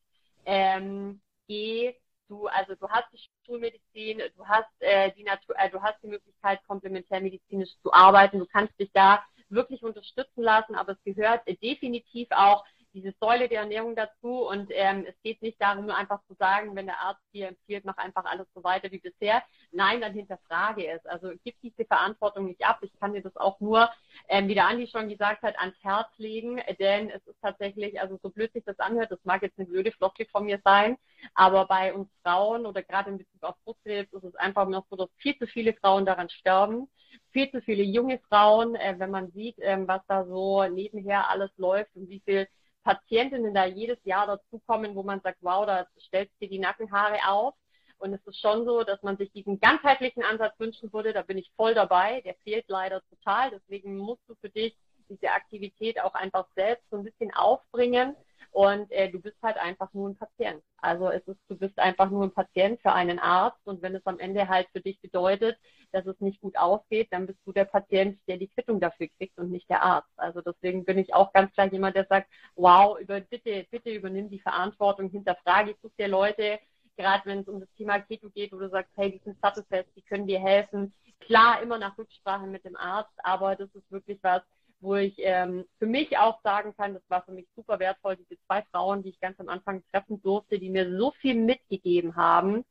ähm, geh du, also du hast die Schulmedizin, du hast äh, die Natur, äh, du hast die Möglichkeit, komplementärmedizinisch zu arbeiten, du kannst dich da wirklich unterstützen lassen, aber es gehört definitiv auch diese Säule der Ernährung dazu und ähm, es geht nicht darum, einfach zu sagen, wenn der Arzt dir empfiehlt, mach einfach alles so weiter wie bisher. Nein, dann hinterfrage es. Also gib diese Verantwortung nicht ab. Ich kann dir das auch nur, ähm, wie der Andi schon gesagt hat, ans Herz legen, denn es ist tatsächlich, also so blöd sich das anhört, das mag jetzt eine blöde Floskel von mir sein, aber bei uns Frauen oder gerade in Bezug auf Brustkrebs ist es einfach noch so, dass viel zu viele Frauen daran sterben viel zu viele junge Frauen, äh, wenn man sieht, ähm, was da so nebenher alles läuft und wie viel Patientinnen da jedes Jahr dazukommen, wo man sagt, wow, da stellt dir die Nackenhaare auf. Und es ist schon so, dass man sich diesen ganzheitlichen Ansatz wünschen würde. Da bin ich voll dabei. Der fehlt leider total. Deswegen musst du für dich diese Aktivität auch einfach selbst so ein bisschen aufbringen und äh, du bist halt einfach nur ein Patient. Also es ist, du bist einfach nur ein Patient für einen Arzt und wenn es am Ende halt für dich bedeutet, dass es nicht gut ausgeht, dann bist du der Patient, der die Quittung dafür kriegt und nicht der Arzt. Also deswegen bin ich auch ganz klar jemand, der sagt, wow, über, bitte, bitte übernimm die Verantwortung, hinterfrage, ich suche dir Leute, gerade wenn es um das Thema Keto geht, wo du sagst, hey, die sind sattelfest, die können dir helfen. Klar, immer nach Rücksprache mit dem Arzt, aber das ist wirklich was, wo ich ähm, für mich auch sagen kann, das war für mich super wertvoll, diese zwei Frauen, die ich ganz am Anfang treffen durfte, die mir so viel mitgegeben haben,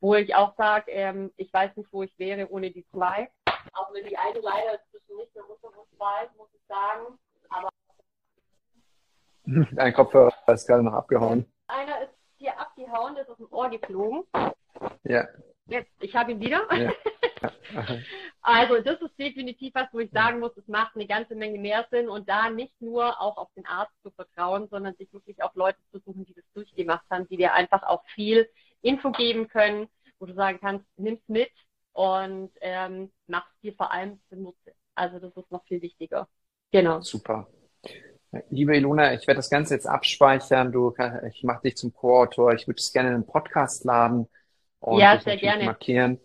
wo ich auch sage, ähm, ich weiß nicht, wo ich wäre ohne die zwei. Auch wenn die eine leider inzwischen nicht mehr unter uns weiß, muss ich sagen. Aber Dein Kopfhörer ist gerade noch abgehauen. Einer ist hier abgehauen, der ist aus dem Ohr geflogen. Ja. Jetzt, ich habe ihn wieder. Ja. also das ist definitiv was, wo ich sagen muss, es macht eine ganze Menge mehr Sinn und da nicht nur auch auf den Arzt zu vertrauen, sondern sich wirklich auch Leute zu suchen, die das durchgemacht haben, die dir einfach auch viel Info geben können, wo du sagen kannst, nimm's mit und ähm, mach's dir vor allem zunutze. Also das ist noch viel wichtiger. Genau. Super. Liebe Ilona, ich werde das Ganze jetzt abspeichern. Du, ich mache dich zum Co-Autor. Ich würde es gerne in einen Podcast laden und ja, sehr gerne. markieren.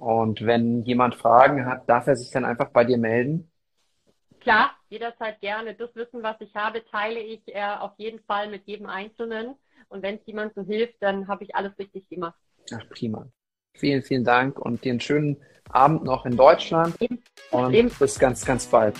Und wenn jemand Fragen hat, darf er sich dann einfach bei dir melden? Klar, jederzeit gerne. Das Wissen, was ich habe, teile ich äh, auf jeden Fall mit jedem Einzelnen. Und wenn es jemandem hilft, dann habe ich alles richtig gemacht. Ach, prima. Vielen, vielen Dank und dir einen schönen Abend noch in Deutschland und bis ganz, ganz bald.